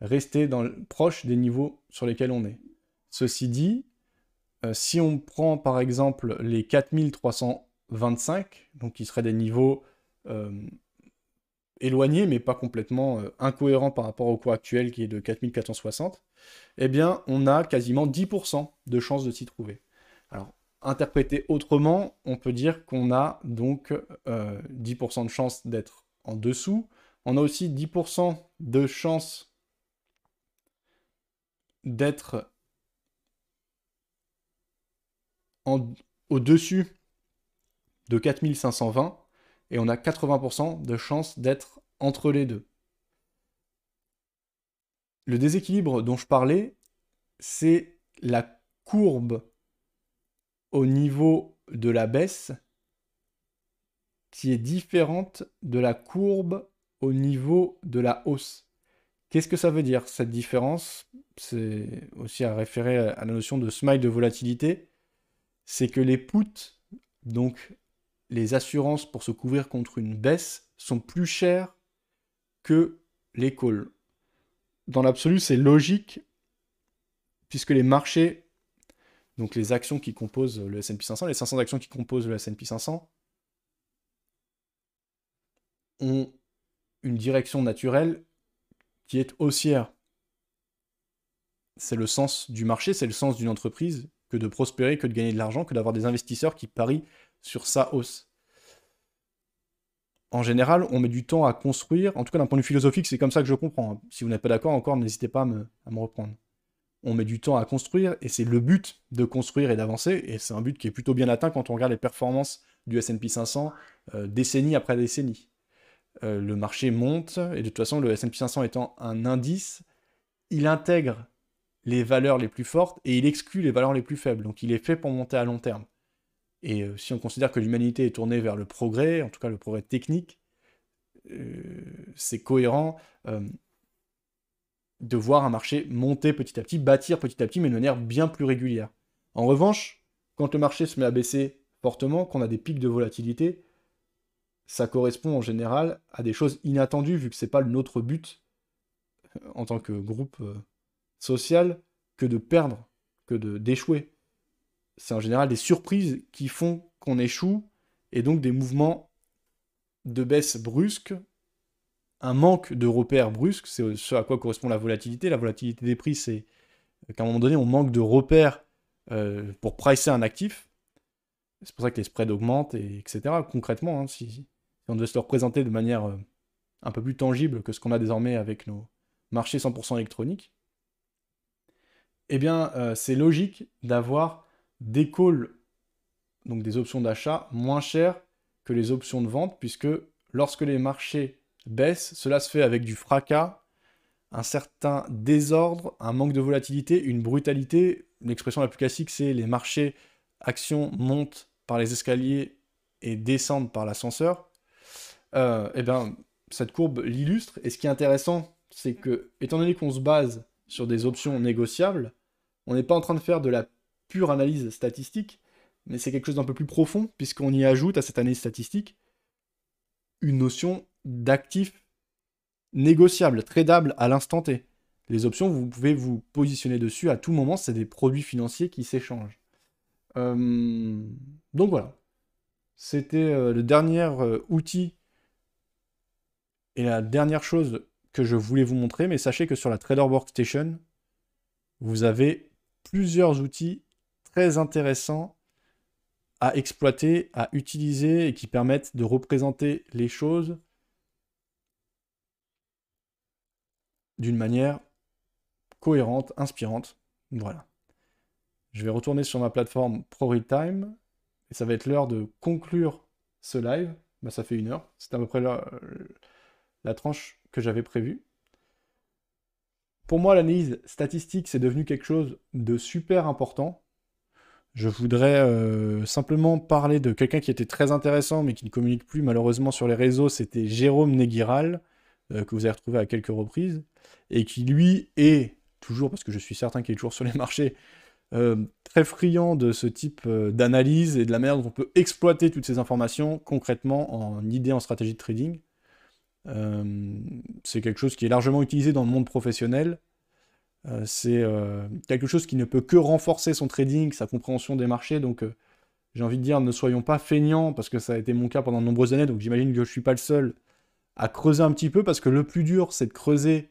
rester proche des niveaux sur lesquels on est. Ceci dit, euh, si on prend par exemple les 4300 25, donc qui seraient des niveaux euh, éloignés, mais pas complètement euh, incohérents par rapport au cours actuel qui est de 4460, eh bien, on a quasiment 10% de chances de s'y trouver. Alors, interprété autrement, on peut dire qu'on a donc 10% euh, de chances d'être en dessous. On a aussi 10% de chances d'être au-dessus de 4520 et on a 80% de chances d'être entre les deux. Le déséquilibre dont je parlais, c'est la courbe au niveau de la baisse qui est différente de la courbe au niveau de la hausse. Qu'est-ce que ça veut dire cette différence? C'est aussi à référer à la notion de smile de volatilité. C'est que les puts, donc les assurances pour se couvrir contre une baisse sont plus chères que les calls. Dans l'absolu, c'est logique, puisque les marchés, donc les actions qui composent le SP 500, les 500 actions qui composent le SP 500, ont une direction naturelle qui est haussière. C'est le sens du marché, c'est le sens d'une entreprise que de prospérer, que de gagner de l'argent, que d'avoir des investisseurs qui parient sur sa hausse. En général, on met du temps à construire. En tout cas, d'un point de vue philosophique, c'est comme ça que je comprends. Si vous n'êtes pas d'accord encore, n'hésitez pas à me, reprendre. On met du temps à construire, et c'est le but de construire et d'avancer, et c'est un but qui est plutôt bien atteint quand on regarde les performances du S&P 500 euh, décennie après décennie. Euh, le marché monte, et de toute façon, le S&P 500 étant un indice, il intègre les valeurs les plus fortes et il exclut les valeurs les plus faibles. Donc il est fait pour monter à long terme. Et euh, si on considère que l'humanité est tournée vers le progrès, en tout cas le progrès technique, c'est cohérent de voir un marché monter petit à petit, bâtir petit à petit, mais de manière bien plus régulière. En revanche, quand le marché se met à baisser fortement, qu'on a des pics de volatilité, ça correspond en général à des choses inattendues, vu que ce n'est pas notre but en tant que groupe social que de perdre, que d'échouer c'est en général des surprises qui font qu'on échoue, et donc des mouvements de baisse brusques un manque de repères brusques, c'est ce à quoi correspond la volatilité. La volatilité des prix, c'est qu'à un moment donné, on manque de repères euh, pour pricer un actif. C'est pour ça que les spreads augmentent, et, etc. Concrètement, hein, si, on devait se le représenter de manière euh, un peu plus tangible que ce qu'on a désormais avec nos marchés 100% électroniques, eh bien, euh, c'est logique d'avoir des calls, donc des options d'achat, moins chères que les options de vente, puisque lorsque les marchés baissent, cela se fait avec du fracas, un certain désordre, un manque de volatilité, une brutalité. L'expression la plus classique, c'est les marchés actions montent par les escaliers et descendent par l'ascenseur. Euh, eh bien, cette courbe l'illustre. Et ce qui est intéressant, c'est que, étant donné qu'on se base sur des options négociables, on n'est pas en train de faire de la pure analyse statistique, mais c'est quelque chose d'un peu plus profond, puisqu'on y ajoute à cette analyse statistique une notion d'actif négociable, tradable à l'instant T. Les options, vous pouvez vous positionner dessus à tout moment, c'est des produits financiers qui s'échangent. Euh, donc voilà. C'était euh, le dernier euh, outil et la dernière chose que je voulais vous montrer, mais sachez que sur la Trader Workstation, vous avez plusieurs outils très intéressants à exploiter, à utiliser et qui permettent de représenter les choses d'une manière cohérente, inspirante. Voilà. Je vais retourner sur ma plateforme ProRealTime et ça va être l'heure de conclure ce live. Bah, ça fait une heure. C'est à peu près la, tranche que j'avais prévue. Pour moi, l'analyse statistique, c'est devenu quelque chose de super important. Je voudrais euh, simplement parler de quelqu'un qui était très intéressant, mais qui ne communique plus malheureusement sur les réseaux. C'était Jérôme Neguiral, euh, que vous avez retrouvé à quelques reprises, et qui lui est toujours, parce que je suis certain qu'il est toujours sur les marchés, euh, très friand de ce type d'analyse et de la manière dont on peut exploiter toutes ces informations concrètement en idée en stratégie de trading. c'est quelque chose qui est largement utilisé dans le monde professionnel euh, c'est euh, quelque chose qui ne peut que renforcer son trading, sa compréhension des marchés. Donc, euh, j'ai envie de dire, ne soyons pas feignants, parce que ça a été mon cas pendant de nombreuses années. Donc, j'imagine que je ne suis pas le seul à creuser un petit peu, parce que le plus dur, c'est de creuser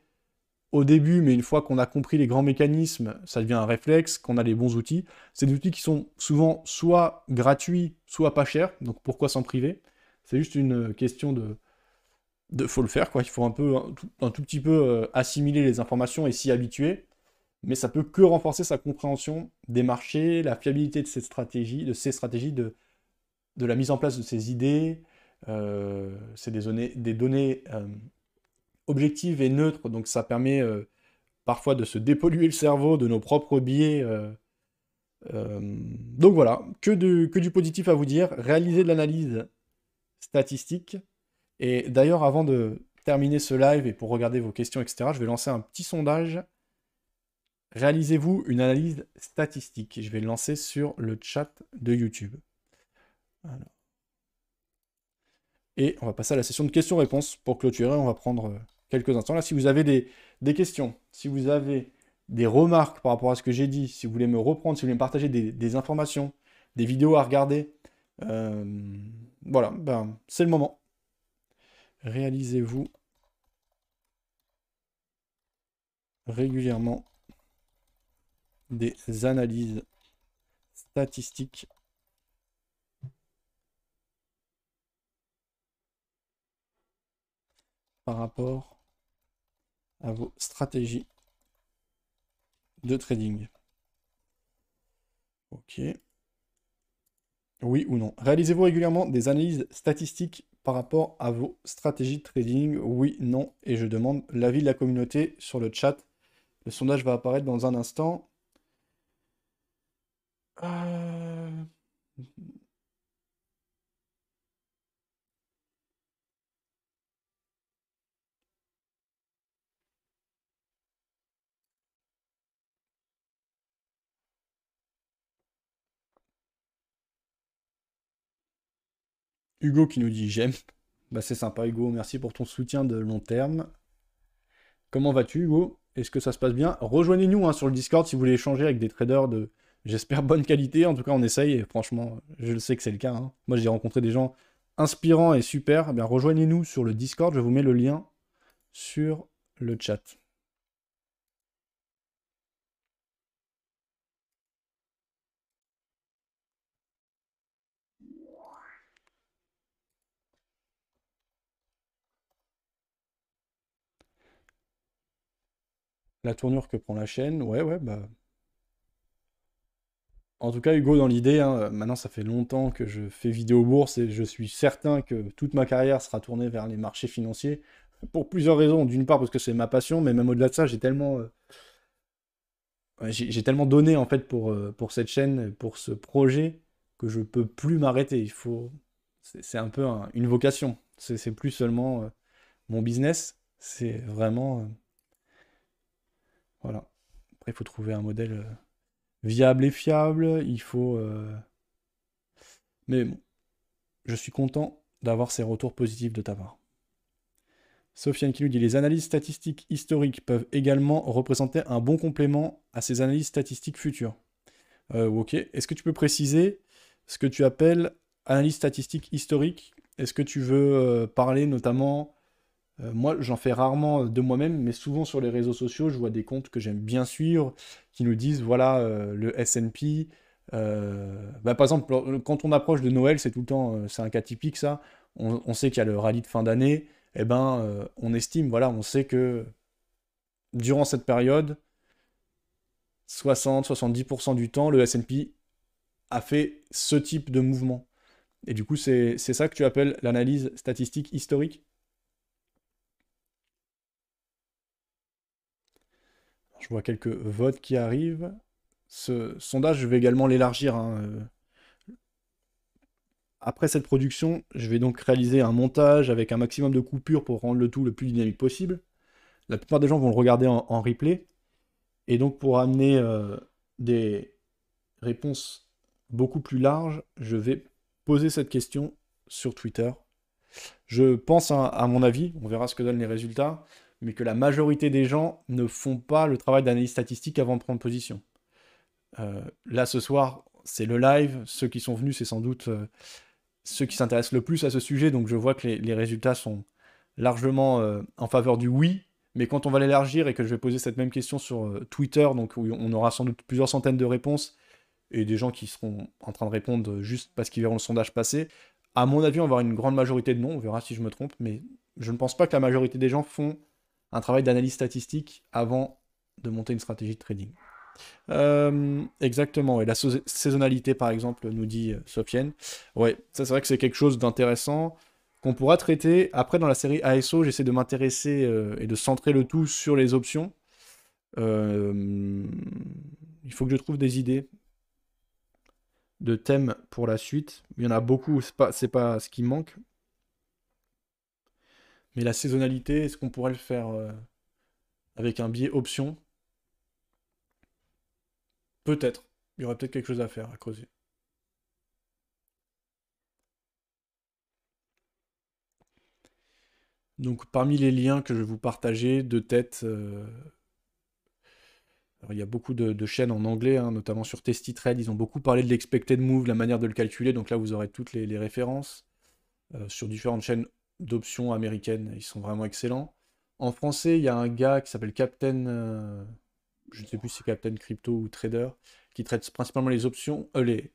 au début, mais une fois qu'on a compris les grands mécanismes, ça devient un réflexe, qu'on a les bons outils. C'est des outils qui sont souvent soit gratuits, soit pas chers, donc pourquoi s'en priver? C'est juste une question de, de faut le faire, quoi. Il faut un peu, un tout, petit peu euh, assimiler les informations et s'y habituer. Mais ça peut que renforcer sa compréhension des marchés, la fiabilité de ces stratégies, de ces stratégies, de, de la mise en place de ces idées. Euh, c'est des données, des données euh, objectives et neutres, donc ça permet parfois de se dépolluer le cerveau de nos propres biais. donc voilà, que, que du positif à vous dire. Réaliser de l'analyse statistique, et d'ailleurs, avant de terminer ce live et pour regarder vos questions, etc., je vais lancer un petit sondage. Réalisez-vous une analyse statistique? Je vais le lancer sur le chat de YouTube. Et on va passer à la session de questions-réponses. Pour clôturer, on va prendre euh, quelques instants. Là, si vous avez des, questions, si vous avez des remarques par rapport à ce que j'ai dit, si vous voulez me reprendre, si vous voulez me partager des, informations, des vidéos à regarder, euh, voilà, ben, c'est le moment réalisez-vous régulièrement des analyses statistiques par rapport à vos stratégies de trading. Ok. Oui ou non? Réalisez-vous régulièrement des analyses statistiques par rapport à vos stratégies de trading? Oui, non. Et je demande l'avis de la communauté sur le chat. Le sondage va apparaître dans un instant. Euh, Hugo qui nous dit j'aime. Bah c'est sympa Hugo, merci pour ton soutien de long terme. Comment vas-tu Hugo? Est-ce que ça se passe bien? Rejoignez-nous hein, sur le Discord si vous voulez échanger avec des traders de, j'espère, bonne qualité. En tout cas, on essaye et franchement, je le sais que c'est le cas. Hein. Moi, j'ai rencontré des gens inspirants et super. Eh rejoignez-nous sur le Discord, je vous mets le lien sur le chat. La tournure que prend la chaîne, ouais, ouais, bah. En tout cas, Hugo, dans l'idée, hein, maintenant ça fait longtemps que je fais vidéo bourse et je suis certain que toute ma carrière sera tournée vers les marchés financiers pour plusieurs raisons. D'une part parce que c'est ma passion, mais même au-delà de ça, j'ai tellement, euh, j'ai tellement donné en fait pour, euh, pour cette chaîne, pour ce projet, que je peux plus m'arrêter. Il faut, c'est un peu une vocation. C'est plus seulement euh, mon business, c'est vraiment, voilà. Après, il faut trouver un modèle viable et fiable. Il faut, mais bon, je suis content d'avoir ces retours positifs de ta part. Sofiane qui nous dit les analyses statistiques historiques peuvent également représenter un bon complément à ces analyses statistiques futures. Euh, ok. Est-ce que tu peux préciser ce que tu appelles analyse statistique historique? Est-ce que tu veux euh, parler notamment euh, Moi, j'en fais rarement de moi-même, mais souvent sur les réseaux sociaux, je vois des comptes que j'aime bien suivre qui nous disent voilà le S&P. Bah, par exemple, quand on approche de Noël, c'est tout le temps, c'est un cas typique ça. on sait qu'il y a le rallye de fin d'année eh ben, euh, on estime, voilà, on sait que durant cette période, 60-70% du temps, le S&P a fait ce type de mouvement. Et du coup, c'est ça que tu appelles l'analyse statistique historique? Je vois quelques votes qui arrivent. Ce sondage, je vais également l'élargir. Hein, euh, après cette production, je vais donc réaliser un montage avec un maximum de coupures pour rendre le tout le plus dynamique possible. La plupart des gens vont le regarder en, replay. Et donc pour amener euh, des réponses beaucoup plus larges, je vais poser cette question sur Twitter. Je pense, à, mon avis, on verra ce que donnent les résultats, mais que la majorité des gens ne font pas le travail d'analyse statistique avant de prendre position. Euh, là, ce soir, c'est le live. Ceux qui sont venus, c'est sans doute euh, ceux qui s'intéressent le plus à ce sujet, donc je vois que les, résultats sont largement euh, en faveur du oui. Mais quand on va l'élargir et que je vais poser cette même question sur Twitter, donc où on aura sans doute plusieurs centaines de réponses et des gens qui seront en train de répondre juste parce qu'ils verront le sondage passer, à mon avis, on va avoir une grande majorité de non. On verra si je me trompe, mais je ne pense pas que la majorité des gens font un travail d'analyse statistique avant de monter une stratégie de trading. Euh, exactement, et la saisonnalité, par exemple, nous dit euh, Sofiane. Ouais, ça c'est vrai que c'est quelque chose d'intéressant qu'on pourra traiter. Après, dans la série ASO, j'essaie de m'intéresser euh, et de centrer le tout sur les options. il faut que je trouve des idées de thèmes pour la suite. Il y en a beaucoup, c'est pas, pas ce qui manque. Mais la saisonnalité, est-ce qu'on pourrait le faire avec un biais option? Peut-être. Il y aurait peut-être quelque chose à faire, à creuser. Donc parmi les liens que je vais vous partager de tête, euh, il y a beaucoup de, chaînes en anglais, hein, notamment sur TestyTrade, ils ont beaucoup parlé de l'expected move, la manière de le calculer, donc là vous aurez toutes les, références. Euh, sur différentes chaînes d'options américaines, ils sont vraiment excellents. En français, il y a un gars qui s'appelle Captain, euh, je ne sais plus si c'est Captain Crypto ou Trader, qui traite principalement les options, euh, les,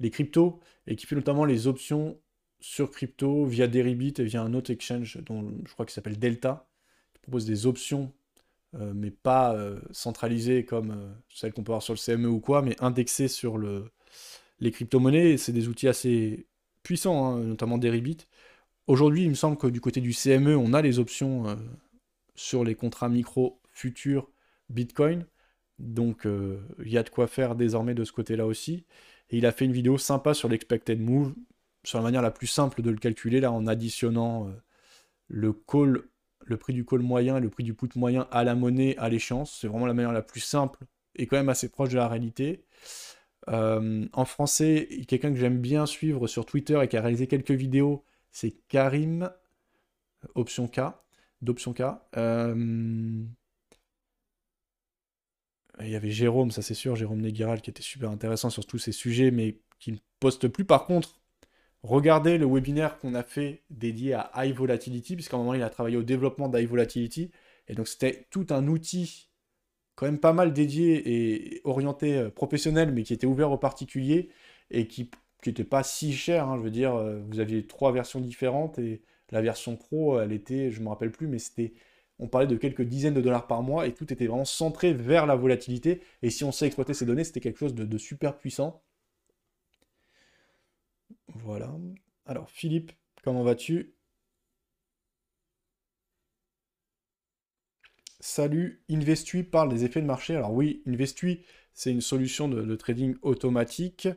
les cryptos, et qui fait notamment les options sur crypto via Deribit et via un autre exchange dont je crois qu'il s'appelle Delta, qui propose des options, euh, mais pas euh, centralisées comme celles qu'on peut avoir sur le CME ou quoi, mais indexées sur le, les crypto-monnaies. C'est des outils assez puissants, hein, notamment Deribit. Aujourd'hui, il me semble que du côté du CME, on a les options sur les contrats micro futurs Bitcoin. Donc euh, il y a de quoi faire désormais de ce côté-là aussi. Et il a fait une vidéo sympa sur l'expected move, sur la manière la plus simple de le calculer, là en additionnant euh, le call, le prix du call moyen et le prix du put moyen à la monnaie, à l'échéance. C'est vraiment la manière la plus simple et quand même assez proche de la réalité. Euh, en français, quelqu'un que j'aime bien suivre sur Twitter et qui a réalisé quelques vidéos, c'est Karim, option K, d'option K. il y avait Jérôme, ça c'est sûr, Jérôme Néguiral, qui était super intéressant sur tous ces sujets, mais qui ne poste plus. Par contre, regardez le webinaire qu'on a fait dédié à High Volatility, puisqu'à un moment, il a travaillé au développement d'High Volatility. Et donc, c'était tout un outil quand même pas mal dédié et orienté euh, professionnel, mais qui était ouvert aux particuliers et qui n'était pas si cher. Hein. je veux dire, euh, vous aviez trois versions différentes et la version pro, elle était, je ne me rappelle plus, mais c'était, on parlait de quelques dizaines de dollars par mois et tout était vraiment centré vers la volatilité. Et si on sait exploiter ces données, c'était quelque chose de super puissant. Voilà. Alors, Philippe, comment vas-tu? Salut, Investui parle des effets de marché. Alors oui, Investui, c'est une solution de, trading automatique.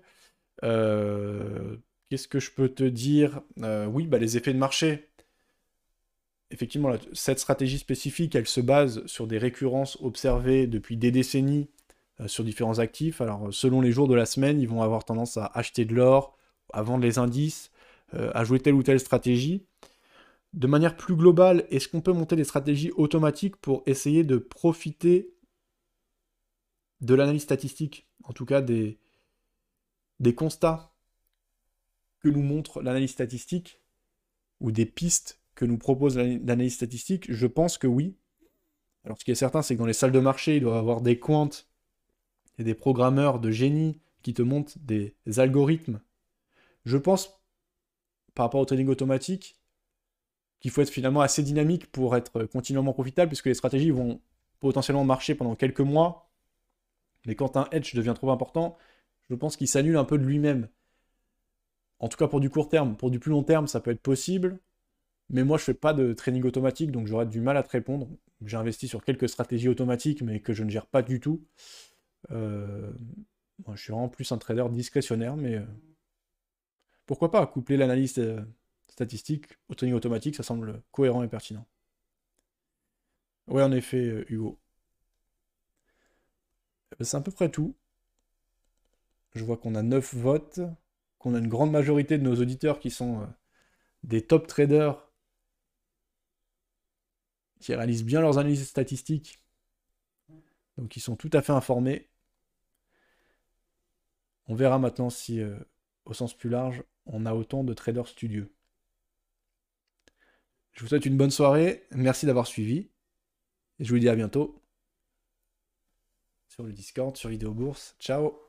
Euh, qu'est-ce que je peux te dire? Euh, Oui, bah, les effets de marché. Effectivement, cette stratégie spécifique, elle se base sur des récurrences observées depuis des décennies euh, sur différents actifs. Alors, selon les jours de la semaine, ils vont avoir tendance à acheter de l'or, à vendre les indices, à jouer telle ou telle stratégie. De manière plus globale, est-ce qu'on peut monter des stratégies automatiques pour essayer de profiter de l'analyse statistique, en tout cas des, des constats que nous montre l'analyse statistique, ou des pistes que nous propose l'analyse statistique Je pense que oui. Alors ce qui est certain, c'est que dans les salles de marché, il doit y avoir des quants et des programmeurs de génie qui te montrent des algorithmes. Je pense, par rapport au trading automatique, qu'il faut être finalement assez dynamique pour être continuellement profitable, puisque les stratégies vont potentiellement marcher pendant quelques mois. Mais quand un hedge devient trop important, je pense qu'il s'annule un peu de lui-même. En tout cas pour du court terme. Pour du plus long terme, ça peut être possible. Mais moi, je fais pas de trading automatique, donc j'aurais du mal à te répondre. J'ai investi sur quelques stratégies automatiques, mais que je ne gère pas du tout. Euh, je suis vraiment plus un trader discrétionnaire, mais euh, pourquoi pas coupler l'analyse euh, statistique au training automatique, ça semble cohérent et pertinent. Oui, en effet, Hugo. Eh ben, c'est à peu près tout. Je vois qu'on a 9 votes, qu'on a une grande majorité de nos auditeurs qui sont euh, des top traders qui réalisent bien leurs analyses statistiques. Donc ils sont tout à fait informés. On verra maintenant si, euh, au sens plus large, on a autant de traders studieux. Je vous souhaite une bonne soirée. Merci d'avoir suivi. Et je vous dis à bientôt sur le Discord, sur Vidéo Bourse. Ciao